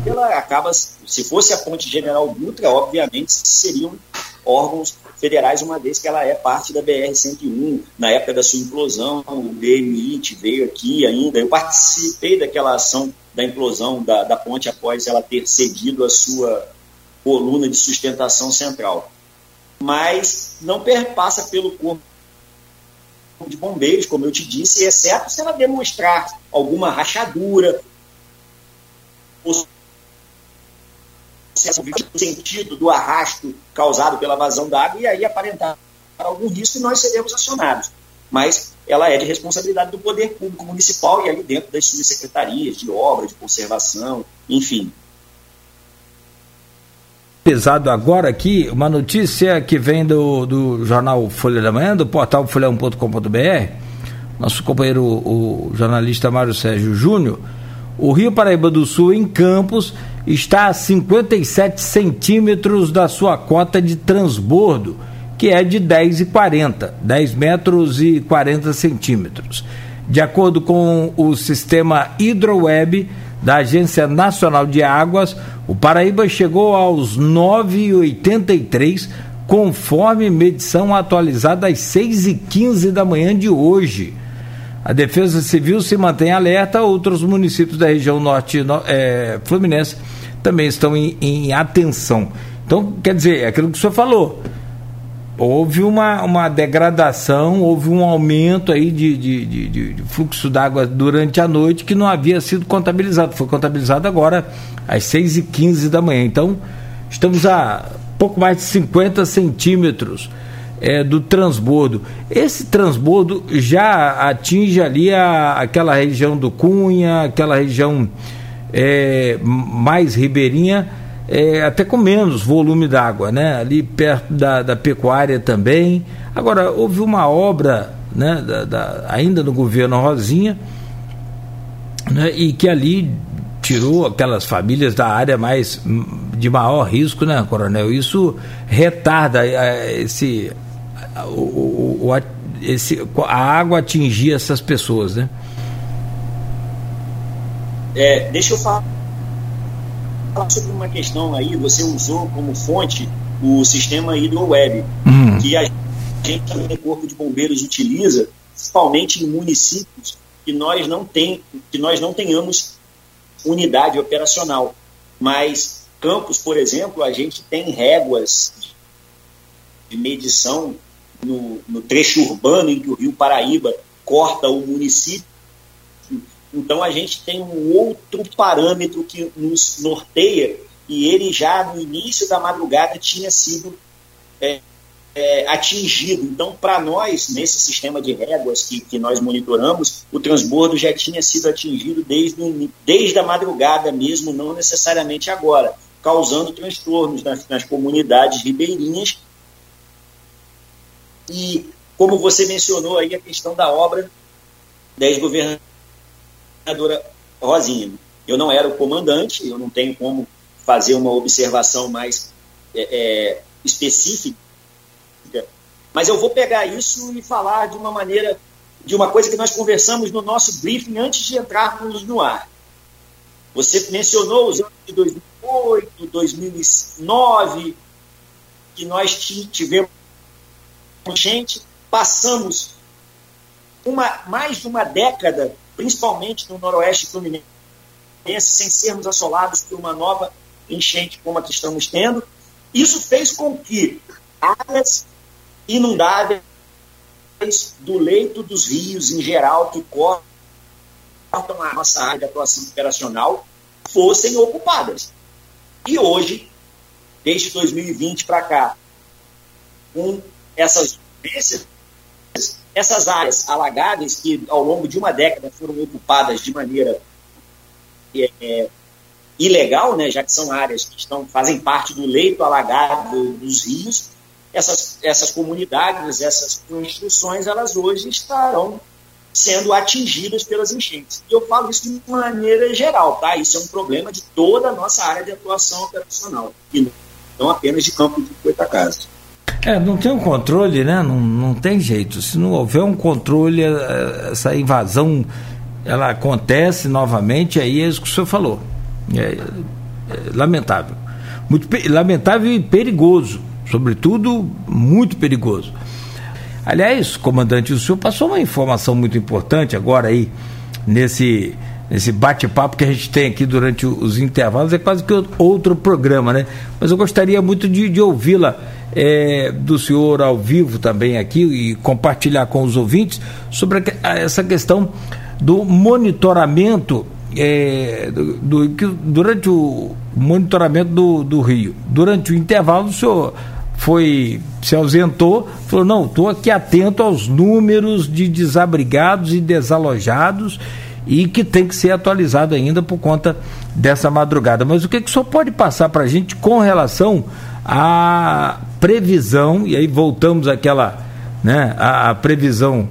ela acaba, se fosse a ponte General Dutra, obviamente seriam órgãos federais, uma vez que ela é parte da BR-101. Na época da sua implosão, o DMIT veio aqui ainda. Eu participei daquela ação da implosão da, da ponte após ela ter cedido a sua coluna de sustentação central. Mas não perpassa pelo corpo de bombeiros, como eu te disse, exceto se ela demonstrar alguma rachadura, ou no sentido do arrasto causado pela vazão d'água e aí aparentar algum risco e nós seremos acionados. Mas ela é de responsabilidade do poder público municipal e ali dentro das suas secretarias de obra, de conservação, enfim. Pesado agora aqui, uma notícia que vem do, do jornal Folha da Manhã, do portal folhão.com.br. Nosso companheiro, o jornalista Mário Sérgio Júnior. O Rio Paraíba do Sul, em Campos, está a 57 centímetros da sua cota de transbordo, que é de 10,40, 10 metros e 40 centímetros. De acordo com o sistema HidroWeb da Agência Nacional de Águas, o Paraíba chegou aos 9,83, conforme medição atualizada às 6h15 da manhã de hoje. A Defesa Civil se mantém alerta, outros municípios da região norte é, fluminense também estão em, em, atenção. Então, quer dizer, é aquilo que o senhor falou. Houve uma, uma degradação, houve um aumento aí de, de, de, de fluxo d'água durante a noite que não havia sido contabilizado. Foi contabilizado agora às 6h15 da manhã. Então, estamos a pouco mais de 50 centímetros é, do transbordo. Esse transbordo já atinge ali a, aquela região do Cunha, aquela região é, mais ribeirinha, é, até com menos volume d'água, né? ali perto da, da pecuária também. Agora, houve uma obra né, da, da, ainda no governo Rosinha, né, e que ali tirou aquelas famílias da área mais de maior risco, né, coronel? Isso retarda é, esse o, o, esse, a água atingir essas pessoas, né? É, deixa eu falar sobre uma questão aí. Você usou como fonte o sistema HidroWeb, hum. que a gente também, Corpo de Bombeiros, utiliza, principalmente em municípios que nós não, tem, que nós não tenhamos unidade operacional. Mas Campos, por exemplo, a gente tem réguas de medição no, no trecho urbano em que o Rio Paraíba corta o município. Então a gente tem um outro parâmetro que nos norteia e ele já no início da madrugada tinha sido é, é, atingido. Então, para nós, nesse sistema de réguas que, que nós monitoramos, o transbordo já tinha sido atingido desde, desde a madrugada mesmo, não necessariamente agora, causando transtornos nas, nas comunidades ribeirinhas e, como você mencionou aí, a questão da obra da ex-governadora Rosinha. Eu não era o comandante, eu não tenho como fazer uma observação mais é, é, específica, mas eu vou pegar isso e falar de uma maneira, de uma coisa que nós conversamos no nosso briefing antes de entrarmos no ar. Você mencionou os anos de 2010 2008, 2009, que nós tivemos gente, passamos uma, mais de uma década, principalmente no noroeste fluminense, sem sermos assolados por uma nova enchente como a que estamos tendo. Isso fez com que áreas inundáveis do leito dos rios em geral que cortam a nossa área de atuação operacional fossem ocupadas. E hoje, desde 2020 para cá, com essas essas áreas alagáveis que ao longo de uma década foram ocupadas de maneira é, é, ilegal, né, já que são áreas que estão, fazem parte do leito alagado dos rios, essas, essas comunidades, essas construções, elas hoje estarão sendo atingidas pelas enchentes. E eu falo isso de maneira geral, tá? Isso é um problema de toda a nossa área de atuação operacional, e não apenas de campo de Coitacazes. É, não tem um controle, né? Não, não tem jeito. Se não houver um controle, é, essa invasão ela acontece novamente, aí é isso que o senhor falou. É, é lamentável. Muito lamentável e perigoso. Sobretudo, muito perigoso. Aliás, comandante, o senhor passou uma informação muito importante agora aí, nesse, nesse bate-papo que a gente tem aqui durante os intervalos, é quase que outro programa, né? Mas eu gostaria muito de, de ouvi-la é, do senhor ao vivo também aqui e compartilhar com os ouvintes sobre a, essa questão do monitoramento é, do, do, durante o monitoramento do, do Rio. Durante o intervalo, o senhor foi se ausentou, falou: não, estou aqui atento aos números de desabrigados e desalojados e que tem que ser atualizado ainda por conta dessa madrugada. Mas o que, que o senhor pode passar para a gente com relação à previsão, e aí voltamos àquela, né, a, a previsão,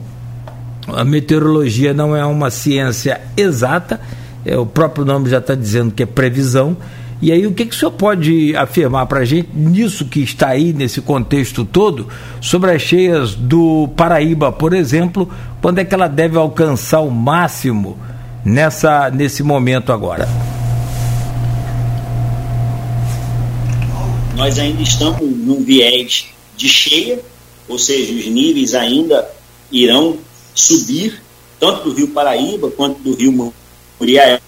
a meteorologia não é uma ciência exata, é, o próprio nome já está dizendo que é previsão, e aí, o que, que o senhor pode afirmar para a gente nisso que está aí, nesse contexto todo, sobre as cheias do Paraíba, por exemplo, quando é que ela deve alcançar o máximo nessa, nesse momento agora? Nós ainda estamos num viés de cheia, ou seja, os níveis ainda irão subir, tanto do Rio Paraíba quanto do Rio Muriaé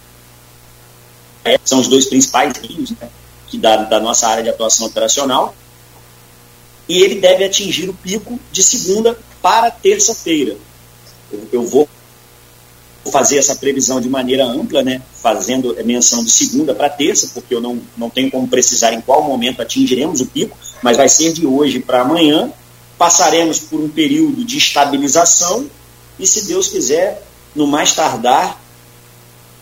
são os dois principais rios né, que da, da nossa área de atuação operacional. E ele deve atingir o pico de segunda para terça-feira. Eu, eu vou fazer essa previsão de maneira ampla, né, fazendo menção de segunda para terça, porque eu não, não tenho como precisar em qual momento atingiremos o pico, mas vai ser de hoje para amanhã. Passaremos por um período de estabilização e, se Deus quiser, no mais tardar,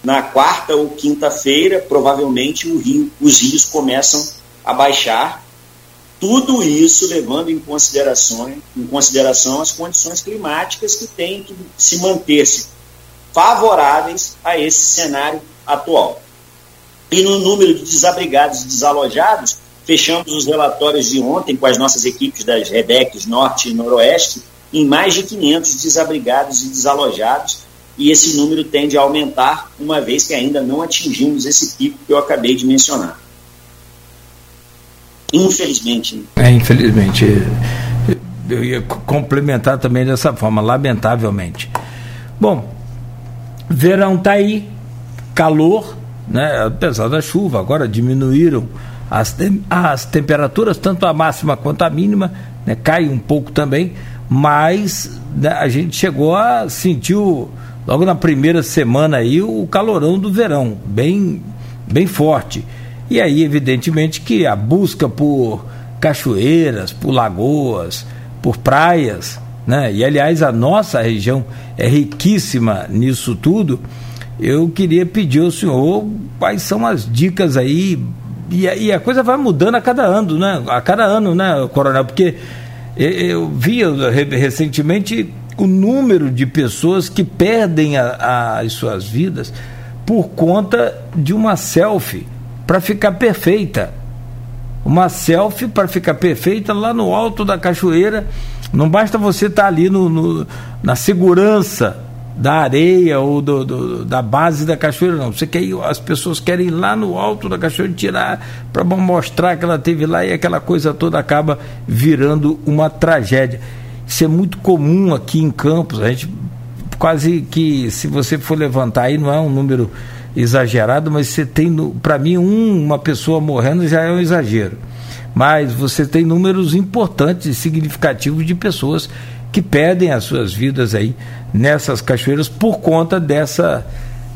na quarta ou quinta-feira, provavelmente rio, os rios começam a baixar. Tudo isso levando em consideração, em consideração as condições climáticas que têm que se manter-se favoráveis a esse cenário atual. E no número de desabrigados e desalojados, fechamos os relatórios de ontem com as nossas equipes das REDECs Norte e Noroeste em mais de 500 desabrigados e desalojados, e esse número tende a aumentar, uma vez que ainda não atingimos esse pico que eu acabei de mencionar. Infelizmente. É, infelizmente. Eu ia complementar também dessa forma, lamentavelmente. Bom, verão está aí, calor, né? apesar da chuva, agora diminuíram as, as temperaturas, tanto a máxima quanto a mínima, né? cai um pouco também, mas né, a gente chegou a sentir logo na primeira semana aí o calorão do verão, bem, bem forte. E aí, evidentemente, que a busca por cachoeiras, por lagoas, por praias, né? E aliás, a nossa região é riquíssima nisso tudo. Eu queria pedir ao senhor quais são as dicas aí. E, e a coisa vai mudando a cada ano, né? A cada ano, né, Coronel? Porque eu vi recentemente o número de pessoas que perdem a, a, as suas vidas por conta de uma selfie para ficar perfeita. Uma selfie para ficar perfeita lá no alto da cachoeira. Não basta você estar tá ali no, no, na segurança da areia ou do, do, da base da cachoeira, não. Você quer ir, as pessoas querem ir lá no alto da cachoeira tirar para mostrar que ela teve lá e aquela coisa toda acaba virando uma tragédia. É muito comum aqui em Campos. A gente quase que, se você for levantar aí, não é um número exagerado, mas você tem, para mim, um, uma pessoa morrendo já é um exagero. Mas você tem números importantes e significativos de pessoas que perdem as suas vidas aí nessas cachoeiras por conta dessa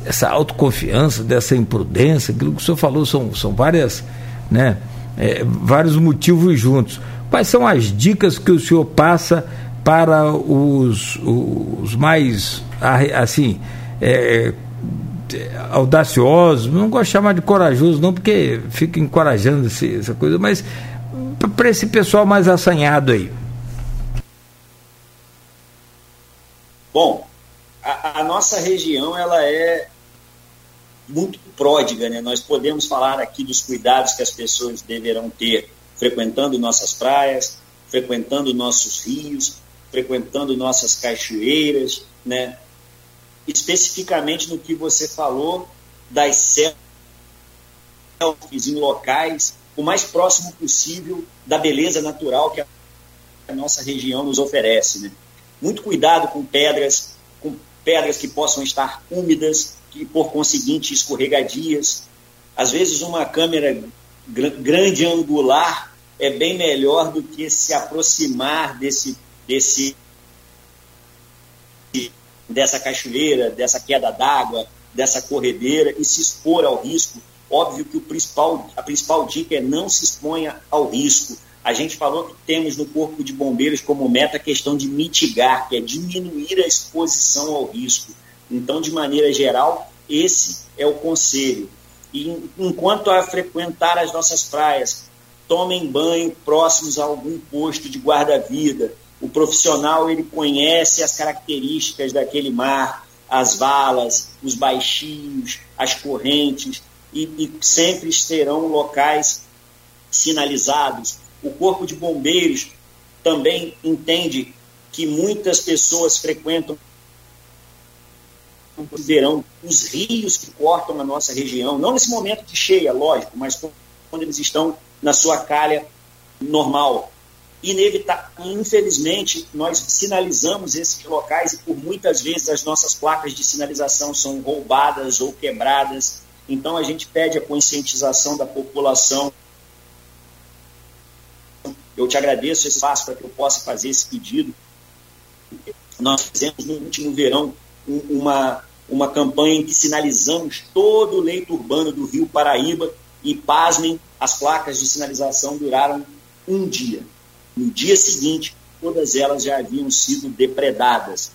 essa autoconfiança, dessa imprudência, aquilo que o senhor falou são, são várias, né, é, vários motivos juntos. Quais são as dicas que o senhor passa para os, os mais, assim, é, audaciosos, não gosto de chamar de corajoso, não, porque fica encorajando essa coisa, mas para esse pessoal mais assanhado aí. Bom, a, a, nossa região ela é muito pródiga, né? Nós podemos falar aqui dos cuidados que as pessoas deverão ter frequentando nossas praias, frequentando nossos rios, frequentando nossas cachoeiras, né? Especificamente no que você falou das selfies em locais o mais próximo possível da beleza natural que a nossa região nos oferece, né? muito cuidado com pedras, com pedras que possam estar úmidas, e por conseguinte escorregadias. Às vezes uma câmera gr grande angular é bem melhor do que se aproximar desse, desse dessa cachoeira, dessa queda d'água, dessa corredeira e se expor ao risco. Óbvio que o principal, a principal dica é não se exponha ao risco. A gente falou que temos no Corpo de Bombeiros como meta a questão de mitigar, que é diminuir a exposição ao risco. Então, de maneira geral, esse é o conselho. E enquanto a frequentar as nossas praias, tomem banho próximos a algum posto de guarda-vida. O profissional ele conhece as características daquele mar, as valas, os baixios, as correntes, e, e sempre terão locais sinalizados, o Corpo de Bombeiros também entende que muitas pessoas frequentam verão os rios que cortam a nossa região, não nesse momento de cheia, lógico, mas quando eles estão na sua calha normal. Inevita infelizmente, nós sinalizamos esses locais e por muitas vezes as nossas placas de sinalização são roubadas ou quebradas. Então a gente pede a conscientização da população eu te agradeço esse espaço para que eu possa fazer esse pedido. Nós fizemos no último verão uma, uma campanha em que sinalizamos todo o leito urbano do Rio Paraíba e, pasmem, as placas de sinalização duraram um dia. No dia seguinte, todas elas já haviam sido depredadas.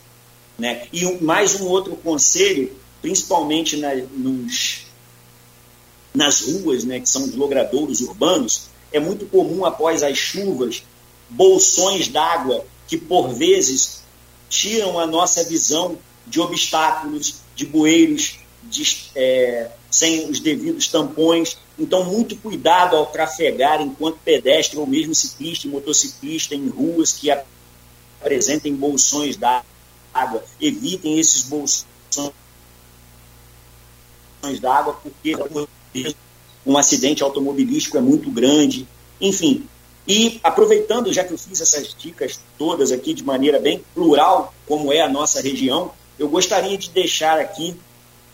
Né? E um, mais um outro conselho, principalmente na, nos, nas ruas, né, que são os logradouros urbanos, é muito comum após as chuvas bolsões d'água que por vezes tiram a nossa visão de obstáculos, de bueiros, de, é, sem os devidos tampões. Então, muito cuidado ao trafegar enquanto pedestre ou mesmo ciclista motociclista em ruas que apresentem bolsões d'água. Evitem esses bolsões d'água, porque um acidente automobilístico é muito grande, enfim. E aproveitando, já que eu fiz essas dicas todas aqui de maneira bem plural, como é a nossa região, eu gostaria de deixar aqui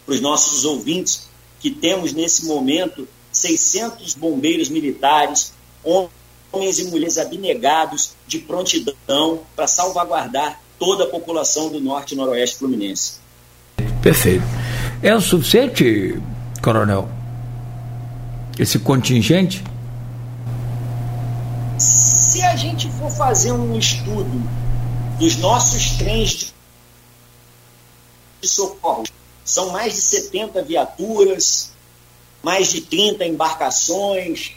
para os nossos ouvintes que temos nesse momento 600 bombeiros militares, homens e mulheres abnegados de prontidão para salvaguardar toda a população do norte e noroeste fluminense. Perfeito. É o suficiente, coronel? esse contingente? Se a gente for fazer um estudo dos nossos trens de socorro, são mais de 70 viaturas, mais de 30 embarcações,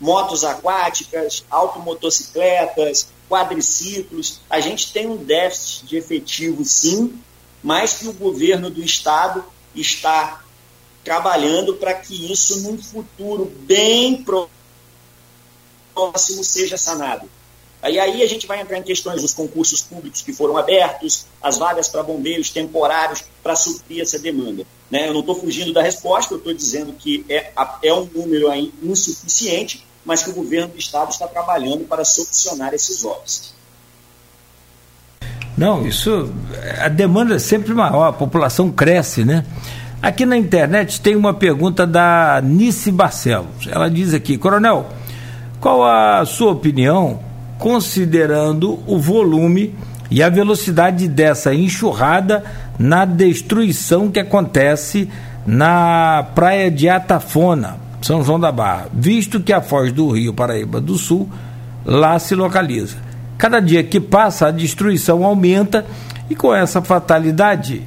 motos aquáticas, automotocicletas, quadriciclos. A gente tem um déficit de efetivo, sim, mas que o governo do estado está trabalhando para que isso, num futuro bem próximo, seja sanado. Aí, aí a gente vai entrar em questões dos concursos públicos que foram abertos, as vagas para bombeiros temporários para suprir essa demanda. Né? Eu não estou fugindo da resposta, eu estou dizendo que é, é um número insuficiente, mas que o governo do Estado está trabalhando para solucionar esses óbitos. Não, isso. A demanda é sempre maior, a população cresce, né? Aqui na internet tem uma pergunta da Nice Barcelos. Ela diz aqui, Coronel, qual a sua opinião considerando o volume e a velocidade dessa enxurrada na destruição que acontece na praia de Atafona, São João da Barra, visto que a foz do Rio Paraíba do Sul lá se localiza. Cada dia que passa, a destruição aumenta e com essa fatalidade,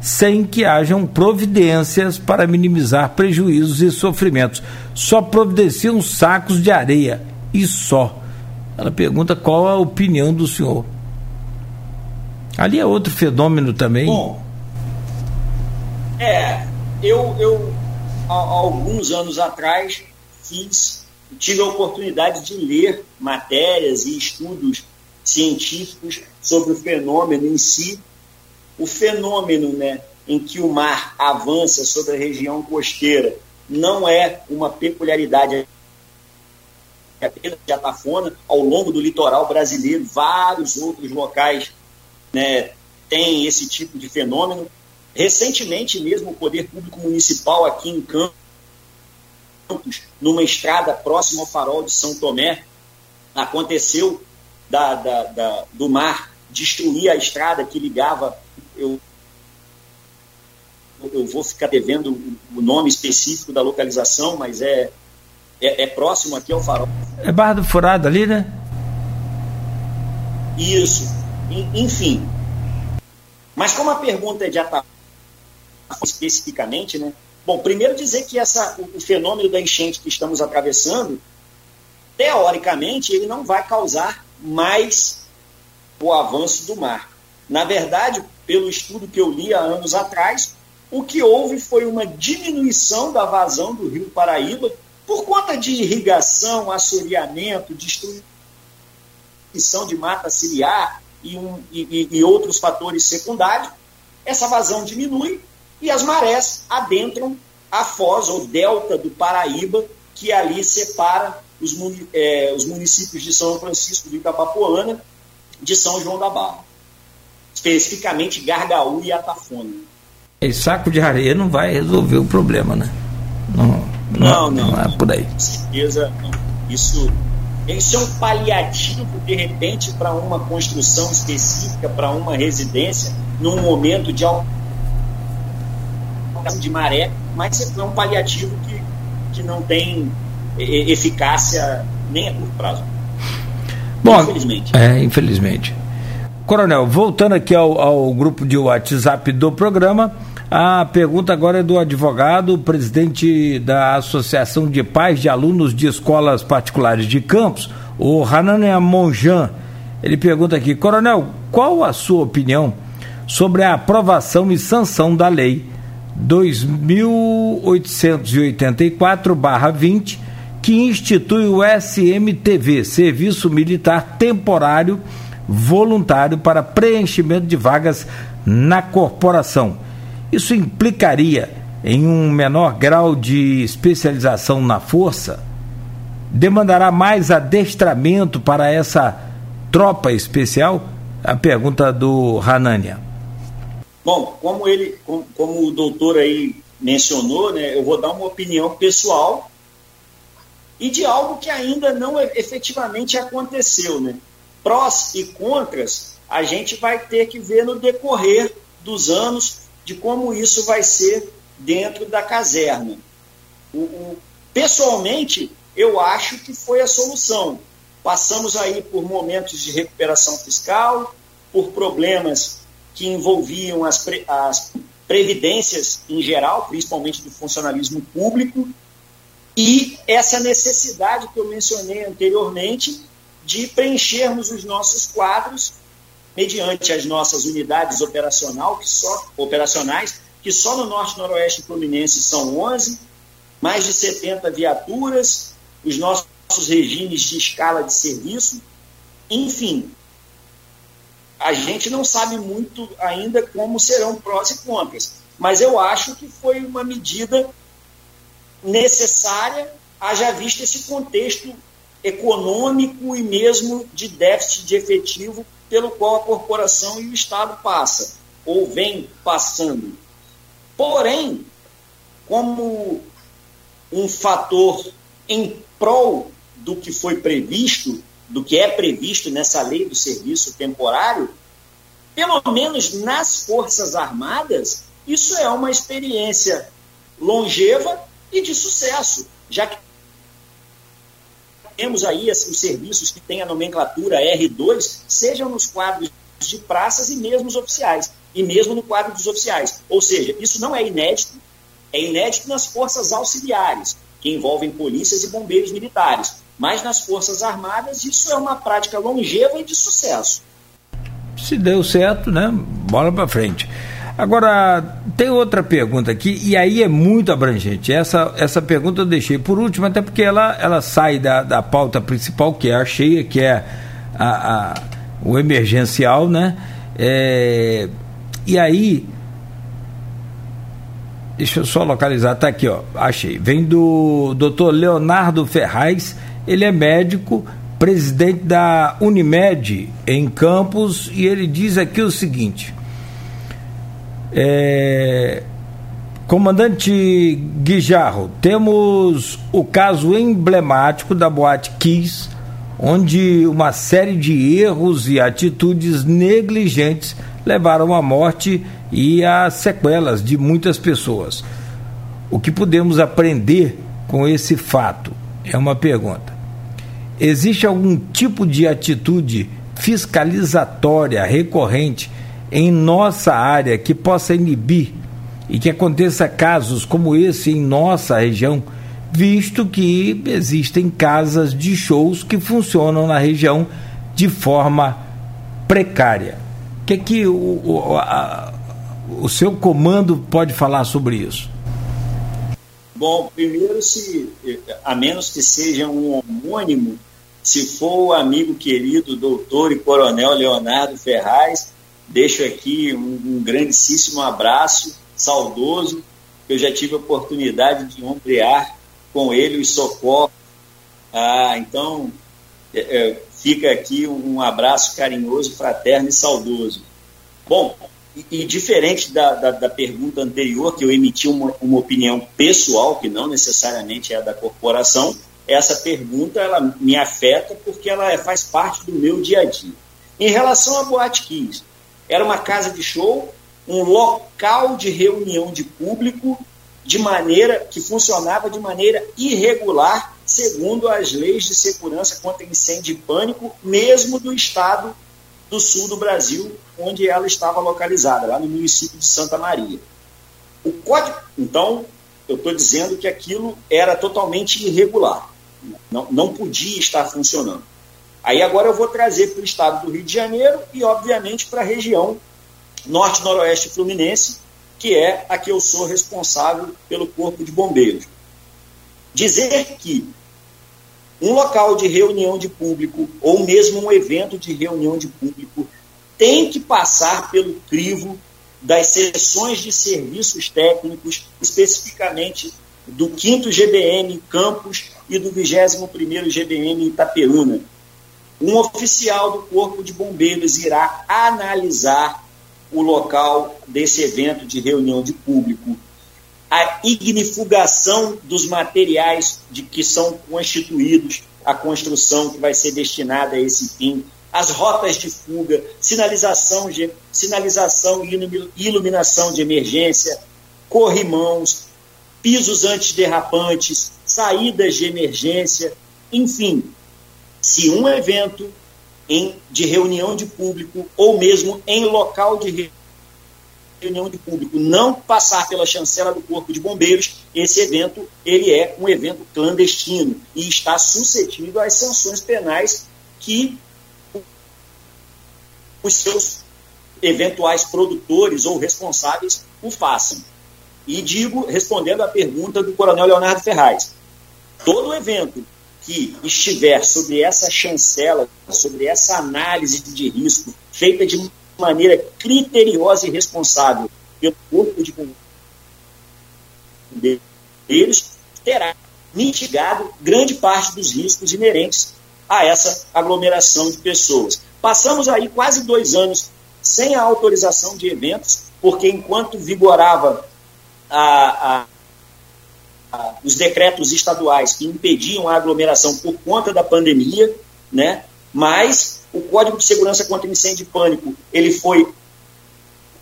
sem que hajam providências para minimizar prejuízos e sofrimentos. Só providenciam sacos de areia e só ela pergunta qual a opinião do senhor. Ali é outro fenômeno também. Bom, é, eu, eu alguns anos atrás fiz, tive a oportunidade de ler matérias e estudos científicos sobre o fenômeno em si. O fenômeno né, em que o mar avança sobre a região costeira não é uma peculiaridade apenas de Atafona, ao longo do litoral brasileiro, vários outros locais né, têm esse tipo de fenômeno. Recentemente mesmo, o Poder Público Municipal aqui em Campos, numa estrada próxima ao farol de São Tomé, aconteceu da, da, da, do mar destruir a estrada que ligava. Eu, eu vou ficar devendo o nome específico da localização, mas é é, é, próximo aqui ao farol. É Barra do Furado ali, né? Isso. Enfim. Mas como a pergunta é de Atapá especificamente, né? Bom, primeiro dizer que essa, o, o fenômeno da enchente que estamos atravessando, teoricamente, ele não vai causar mais o avanço do mar. Na verdade, pelo estudo que eu li há anos atrás, o que houve foi uma diminuição da vazão do rio Paraíba por conta de irrigação, assoreamento, destruição de mata ciliar e, um, e, e outros fatores secundários, essa vazão diminui e as marés adentram a foz ou delta do Paraíba, que ali separa os, é, os municípios de São Francisco do Itapapoana de São João da Barra, especificamente Gargaú e Atafona. Esse saco de areia não vai resolver o problema, né? Não. Não, não. Não é por aí. Com certeza, não. Isso, isso é um paliativo, de repente, para uma construção específica, para uma residência, num momento de de maré, mas é um paliativo que, que não tem eficácia nem a curto prazo. Bom, infelizmente. É, infelizmente. Coronel, voltando aqui ao, ao grupo de WhatsApp do programa, a pergunta agora é do advogado, presidente da Associação de Pais de Alunos de Escolas Particulares de Campos, o Hanania Monjan. Ele pergunta aqui, Coronel, qual a sua opinião sobre a aprovação e sanção da Lei 2884-20, que institui o SMTV, Serviço Militar Temporário Voluntário para preenchimento de vagas na corporação? Isso implicaria em um menor grau de especialização na força? Demandará mais adestramento para essa tropa especial? A pergunta do Hanania. Bom, como ele, como, como o doutor aí mencionou, né, eu vou dar uma opinião pessoal e de algo que ainda não efetivamente aconteceu, né? Prós e contras a gente vai ter que ver no decorrer dos anos de como isso vai ser dentro da caserna. O, o, pessoalmente, eu acho que foi a solução. Passamos aí por momentos de recuperação fiscal, por problemas que envolviam as, pre, as previdências em geral, principalmente do funcionalismo público, e essa necessidade que eu mencionei anteriormente de preenchermos os nossos quadros mediante as nossas unidades operacional, que só, operacionais, que só no Norte Noroeste Fluminense são 11, mais de 70 viaturas, os nossos regimes de escala de serviço. Enfim, a gente não sabe muito ainda como serão prós e contras, mas eu acho que foi uma medida necessária, haja visto esse contexto econômico e mesmo de déficit de efetivo pelo qual a corporação e o Estado passa, ou vem passando. Porém, como um fator em prol do que foi previsto, do que é previsto nessa lei do serviço temporário, pelo menos nas Forças Armadas, isso é uma experiência longeva e de sucesso, já que temos aí assim, os serviços que têm a nomenclatura R2, sejam nos quadros de praças e mesmo os oficiais, e mesmo no quadro dos oficiais. Ou seja, isso não é inédito, é inédito nas forças auxiliares, que envolvem polícias e bombeiros militares. Mas nas Forças Armadas, isso é uma prática longeva e de sucesso. Se deu certo, né? Bola para frente. Agora, tem outra pergunta aqui, e aí é muito abrangente. Essa, essa pergunta eu deixei por último, até porque ela, ela sai da, da pauta principal, que é a cheia, que é a, a o emergencial, né? É, e aí, deixa eu só localizar, tá aqui, ó, achei. Vem do Dr. Leonardo Ferraz, ele é médico, presidente da Unimed em Campos, e ele diz aqui o seguinte: é, Comandante Guijarro, temos o caso emblemático da Boate Kiss, onde uma série de erros e atitudes negligentes levaram à morte e a sequelas de muitas pessoas. O que podemos aprender com esse fato? É uma pergunta. Existe algum tipo de atitude fiscalizatória recorrente em nossa área que possa inibir e que aconteça casos como esse em nossa região, visto que existem casas de shows que funcionam na região de forma precária. O que, é que o, o, a, o seu comando pode falar sobre isso? Bom, primeiro, se, a menos que seja um homônimo, se for o amigo querido, doutor e coronel Leonardo Ferraz, Deixo aqui um, um grandíssimo abraço, saudoso. Eu já tive a oportunidade de ombrear com ele os socorros. Ah, então, é, é, fica aqui um abraço carinhoso, fraterno e saudoso. Bom, e, e diferente da, da, da, pergunta anterior, que eu emiti uma, uma opinião pessoal, que não necessariamente é da corporação, essa pergunta ela me afeta porque ela faz parte do meu dia a dia. Em relação a Boate Kiss, era uma casa de show, um local de reunião de público, de maneira que funcionava de maneira irregular, segundo as leis de segurança contra incêndio e pânico, mesmo do estado do sul do Brasil, onde ela estava localizada, lá no município de Santa Maria. O código, então, eu estou dizendo que aquilo era totalmente irregular, não, não podia estar funcionando. Aí agora eu vou trazer para o estado do Rio de Janeiro e, obviamente, para a região norte-noroeste fluminense, que é a que eu sou responsável pelo Corpo de Bombeiros. Dizer que um local de reunião de público, ou mesmo um evento de reunião de público, tem que passar pelo crivo das sessões de serviços técnicos, especificamente do 5 GBM Campos e do 21º GBM Itaperuna, um oficial do Corpo de Bombeiros irá analisar o local desse evento de reunião de público, a ignifugação dos materiais de que são constituídos a construção que vai ser destinada a esse fim, as rotas de fuga, sinalização, sinalização e iluminação de emergência, corrimãos, pisos antiderrapantes, saídas de emergência, enfim, se um evento em, de reunião de público ou mesmo em local de reunião de público não passar pela chancela do Corpo de Bombeiros, esse evento ele é um evento clandestino e está suscetível às sanções penais que os seus eventuais produtores ou responsáveis o façam. E digo, respondendo à pergunta do Coronel Leonardo Ferraz, todo evento que estiver sobre essa chancela, sobre essa análise de risco, feita de maneira criteriosa e responsável pelo corpo de bombeiros, terá mitigado grande parte dos riscos inerentes a essa aglomeração de pessoas. Passamos aí quase dois anos sem a autorização de eventos, porque enquanto vigorava a, a os decretos estaduais que impediam a aglomeração por conta da pandemia, né? Mas o Código de Segurança contra Incêndio e Pânico ele foi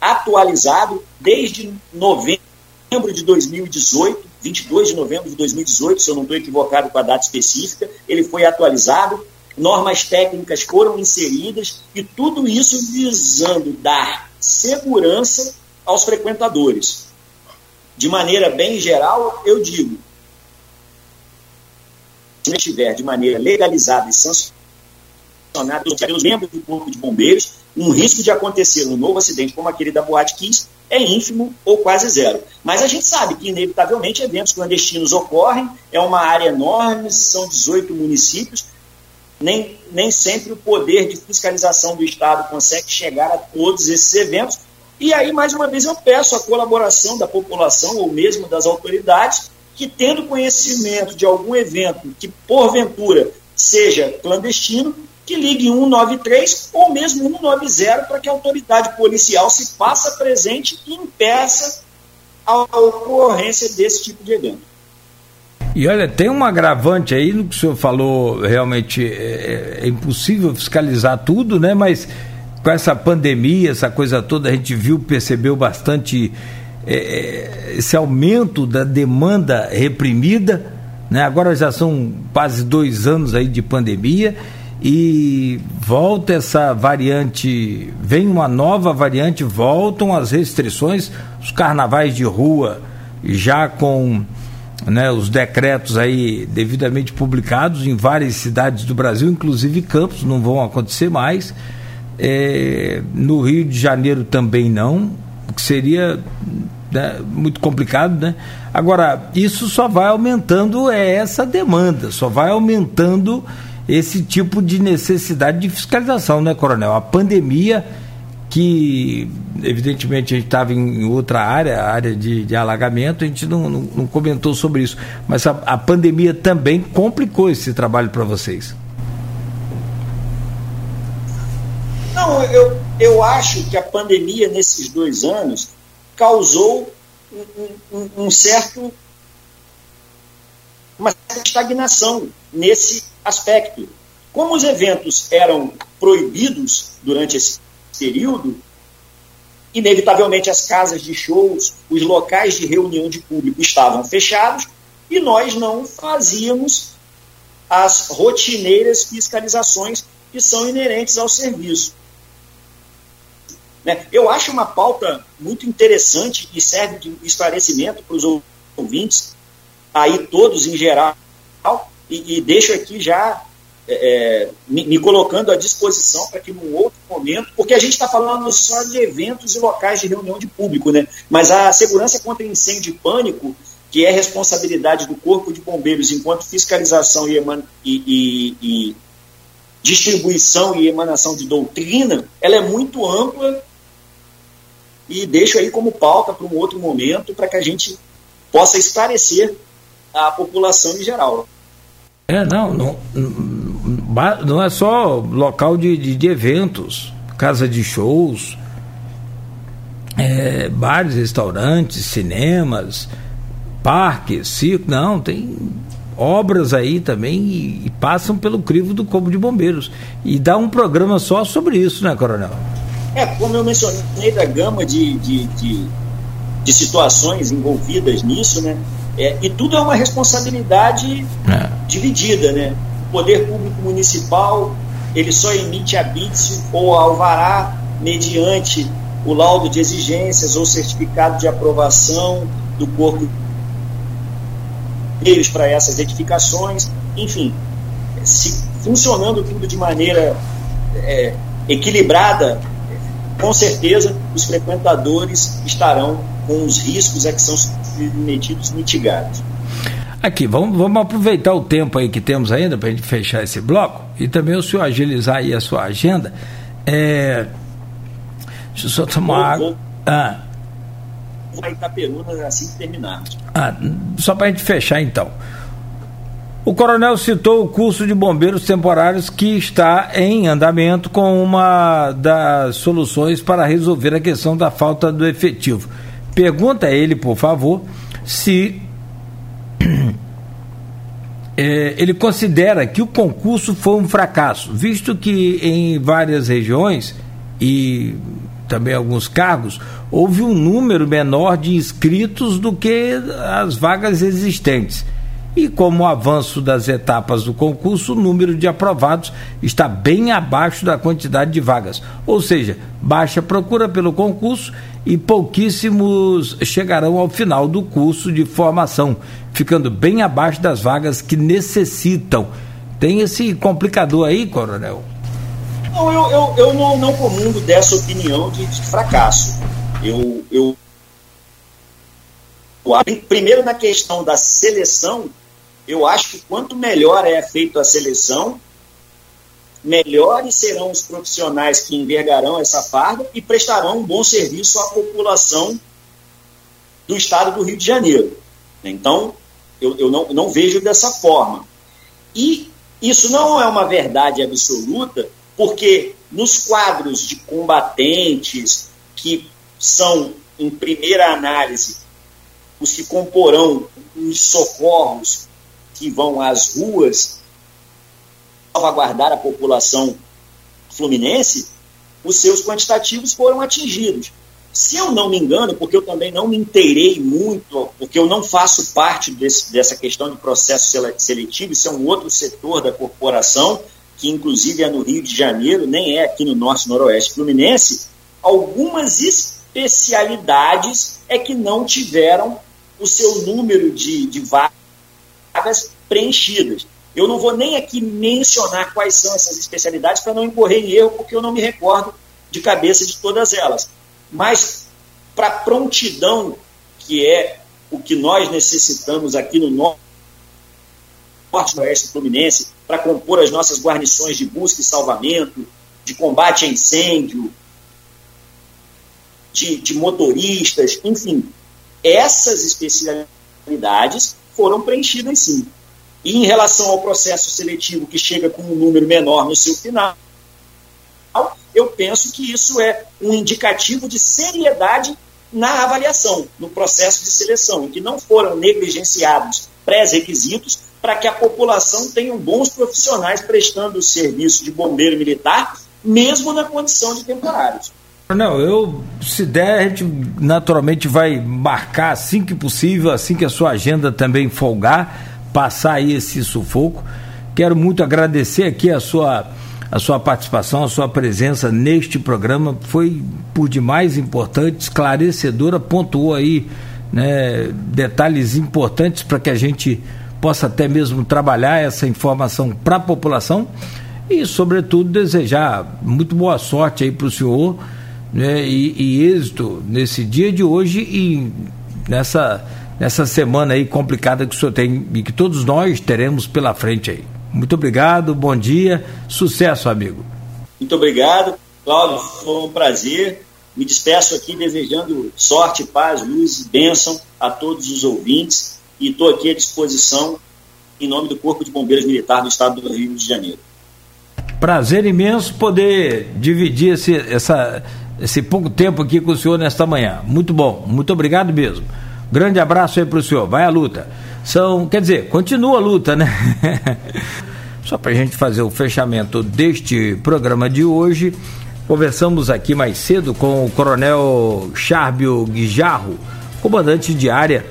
atualizado desde novembro de 2018, 22 de novembro de 2018, se eu não estou equivocado com a data específica, ele foi atualizado, normas técnicas foram inseridas e tudo isso visando dar segurança aos frequentadores de maneira bem geral, eu digo, se estiver de maneira legalizada e sancionada pelos membros do Corpo de Bombeiros, um risco de acontecer um novo acidente como aquele da Boate Kiss é ínfimo ou quase zero. Mas a gente sabe que, inevitavelmente, eventos clandestinos ocorrem, é uma área enorme, são 18 municípios, nem, nem sempre o poder de fiscalização do Estado consegue chegar a todos esses eventos, e aí, mais uma vez, eu peço a colaboração da população ou mesmo das autoridades que, tendo conhecimento de algum evento que, porventura, seja clandestino, que ligue 193 ou mesmo 190 para que a autoridade policial se faça presente e impeça a ocorrência desse tipo de evento. E olha, tem um agravante aí no que o senhor falou, realmente é, é impossível fiscalizar tudo, né? Mas com essa pandemia, essa coisa toda, a gente viu, percebeu bastante é, é, esse aumento da demanda reprimida. Né? Agora já são quase dois anos aí de pandemia e volta essa variante, vem uma nova variante, voltam as restrições, os carnavais de rua já com né, os decretos aí devidamente publicados em várias cidades do Brasil, inclusive Campos, não vão acontecer mais. É, no Rio de Janeiro também não, que seria né, muito complicado, né? Agora, isso só vai aumentando é essa demanda, só vai aumentando esse tipo de necessidade de fiscalização, né, Coronel? A pandemia, que evidentemente a gente estava em outra área, área de, de alagamento, a gente não, não, não, comentou sobre isso, mas a, a pandemia também complicou esse trabalho para vocês. Não, eu, eu acho que a pandemia nesses dois anos causou um, um, um certo uma estagnação nesse aspecto. Como os eventos eram proibidos durante esse período, inevitavelmente as casas de shows, os locais de reunião de público estavam fechados e nós não fazíamos as rotineiras fiscalizações que são inerentes ao serviço. Né? Eu acho uma pauta muito interessante e serve de esclarecimento para os ouvintes, aí todos em geral, e, e deixo aqui já é, é, me, me, colocando à disposição para que num outro momento, porque a gente está falando só de eventos e locais de reunião de público, né? mas a segurança contra incêndio e pânico, que é responsabilidade do Corpo de Bombeiros enquanto fiscalização e, e, e, e distribuição e emanação de doutrina, ela é muito ampla e deixo aí como pauta para um outro momento para que a gente possa esclarecer a população em geral. É, não, não, não é só local de, de, de eventos, casa de shows, é, bares, restaurantes, cinemas, parques, circo, não, tem obras aí também e, e passam pelo crivo do Corpo de Bombeiros. E dá um programa só sobre isso, né, Coronel? É, como eu mencionei da gama de, de, de, de situações envolvidas nisso, né? É, e tudo é uma responsabilidade é. dividida, né? O poder público municipal ele só emite habite ou alvará mediante o laudo de exigências ou certificado de aprovação do corpo deles para essas edificações, enfim, se funcionando tudo de maneira é, equilibrada, com certeza os frequentadores estarão com os riscos a que são submetidos mitigados. Aqui, vamos, vamos aproveitar o tempo aí que temos ainda para a gente fechar esse bloco e também o senhor agilizar aí a sua agenda. É... Deixa eu só tomar água. Ah. Vai Itaperuna assim que terminarmos. Ah, só para a gente fechar então. O coronel citou o curso de bombeiros temporários que está em andamento com uma das soluções para resolver a questão da falta do efetivo. Pergunta a ele, por favor, se é, ele considera que o concurso foi um fracasso, visto que em várias regiões e também alguns cargos houve um número menor de inscritos do que as vagas existentes. E como o avanço das etapas do concurso, o número de aprovados está bem abaixo da quantidade de vagas. Ou seja, baixa procura pelo concurso e pouquíssimos chegarão ao final do curso de formação, ficando bem abaixo das vagas que necessitam. Tem esse complicador aí, Coronel? Não, eu, eu, eu não, não comungo dessa opinião de, de fracasso. Eu, eu. Primeiro, na questão da seleção, eu acho que quanto melhor é feita a seleção, melhores serão os profissionais que envergarão essa farda e prestarão um bom serviço à população do estado do Rio de Janeiro. Então, eu, eu não, não vejo dessa forma. E isso não é uma verdade absoluta, porque nos quadros de combatentes, que são, em primeira análise, os que comporão os socorros que vão às ruas salvaguardar a população fluminense, os seus quantitativos foram atingidos. Se eu não me engano, porque eu também não me inteirei muito, porque eu não faço parte desse, dessa questão de processo seletivo, isso é um outro setor da corporação, que inclusive é no Rio de Janeiro, nem é aqui no Norte Noroeste Fluminense, algumas especialidades é que não tiveram o seu número de, de vagas preenchidas. Eu não vou nem aqui mencionar quais são essas especialidades para não incorrer em erro, porque eu não me recordo de cabeça de todas elas. Mas para prontidão, que é o que nós necessitamos aqui no norte oeste fluminense, para compor as nossas guarnições de busca e salvamento, de combate a incêndio, de, de motoristas, enfim, essas especialidades foram preenchidas sim. E em relação ao processo seletivo que chega com um número menor no seu final, eu penso que isso é um indicativo de seriedade na avaliação, no processo de seleção, em que não foram negligenciados pré-requisitos para que a população tenha bons profissionais prestando o serviço de bombeiro militar, mesmo na condição de temporários. Não, eu, se der, a gente naturalmente vai marcar assim que possível, assim que a sua agenda também folgar passar aí esse sufoco. Quero muito agradecer aqui a sua a sua participação, a sua presença neste programa foi por demais importante, esclarecedora, pontuou aí né, detalhes importantes para que a gente possa até mesmo trabalhar essa informação para a população e, sobretudo, desejar muito boa sorte aí para o senhor né, e, e êxito nesse dia de hoje e nessa nessa semana aí complicada que o senhor tem e que todos nós teremos pela frente aí. Muito obrigado, bom dia, sucesso, amigo. Muito obrigado, Cláudio, foi um prazer. Me despeço aqui desejando sorte, paz, luz e bênção a todos os ouvintes e estou aqui à disposição em nome do Corpo de Bombeiros Militar do Estado do Rio de Janeiro. Prazer imenso poder dividir esse, essa, esse pouco tempo aqui com o senhor nesta manhã. Muito bom, muito obrigado mesmo. Grande abraço aí para o senhor. Vai à luta. São, quer dizer, continua a luta, né? Só para a gente fazer o fechamento deste programa de hoje, conversamos aqui mais cedo com o Coronel Charbio Guijarro, comandante de área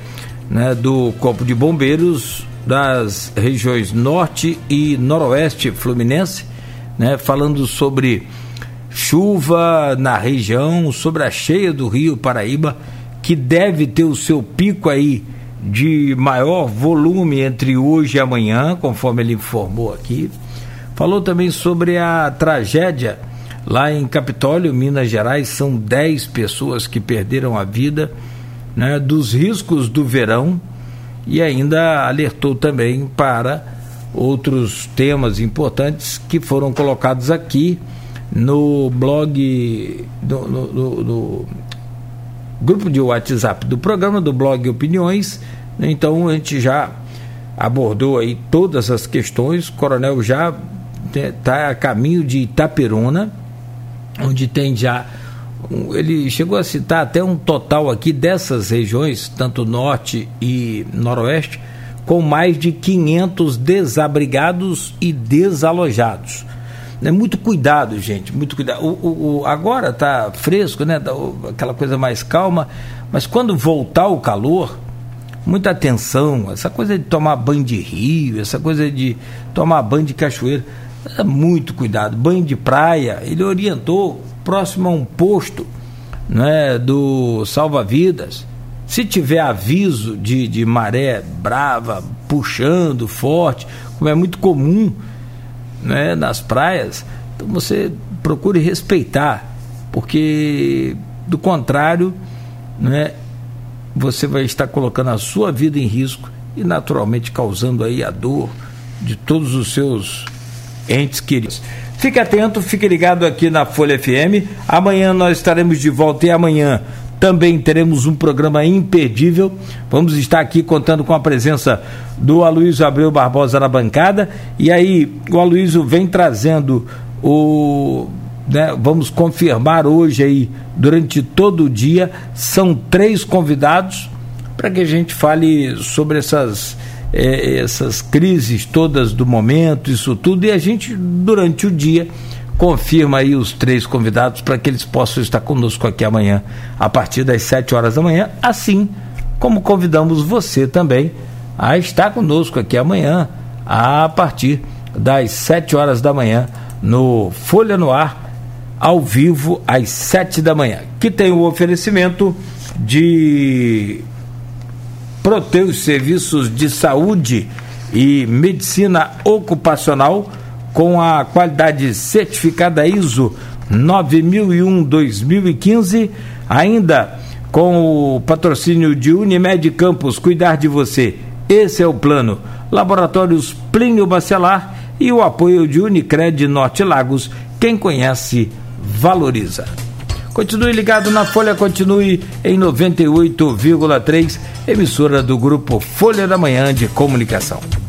né, do Corpo de Bombeiros das regiões Norte e Noroeste Fluminense, né, falando sobre chuva na região, sobre a cheia do Rio Paraíba que deve ter o seu pico aí de maior volume entre hoje e amanhã, conforme ele informou aqui. Falou também sobre a tragédia lá em Capitólio, Minas Gerais, são 10 pessoas que perderam a vida, né, dos riscos do verão. E ainda alertou também para outros temas importantes que foram colocados aqui no blog, no, no, no grupo de WhatsApp do programa, do blog Opiniões. Então a gente já abordou aí todas as questões. O coronel já está a caminho de Itaperuna, onde tem já. Ele chegou a citar até um total aqui dessas regiões, tanto norte e noroeste, com mais de 500 desabrigados e desalojados. É muito cuidado, gente, muito cuidado. O, o, agora está fresco, né? Aquela coisa mais calma, mas quando voltar o calor, muita atenção. Essa coisa de tomar banho de rio, essa coisa de tomar banho de cachoeira, é muito cuidado. Banho de praia, ele orientou próximo a um posto né, do salva-vidas se tiver aviso de, de maré brava, puxando forte, como é muito comum né, nas praias, então você procure respeitar, porque do contrário, né, você vai estar colocando a sua vida em risco e naturalmente causando aí a dor de todos os seus entes queridos. Fique atento, fique ligado aqui na Folha FM. Amanhã nós estaremos de volta e amanhã também teremos um programa imperdível. Vamos estar aqui contando com a presença do Aloysio Abreu Barbosa na bancada. E aí, o Aloysio vem trazendo o. Né, vamos confirmar hoje aí, durante todo o dia, são três convidados para que a gente fale sobre essas. Eh, essas crises todas do momento, isso tudo, e a gente, durante o dia, confirma aí os três convidados para que eles possam estar conosco aqui amanhã, a partir das 7 horas da manhã, assim como convidamos você também a estar conosco aqui amanhã, a partir das 7 horas da manhã, no Folha no Ar, ao vivo, às 7 da manhã, que tem o oferecimento de Proteus Serviços de Saúde e Medicina Ocupacional com a qualidade certificada ISO 9001-2015, ainda com o patrocínio de Unimed Campos, cuidar de você. Esse é o plano. Laboratórios Plínio Bacelar e o apoio de Unicred Norte Lagos. Quem conhece, valoriza. Continue ligado na Folha, continue em 98,3, emissora do grupo Folha da Manhã de Comunicação.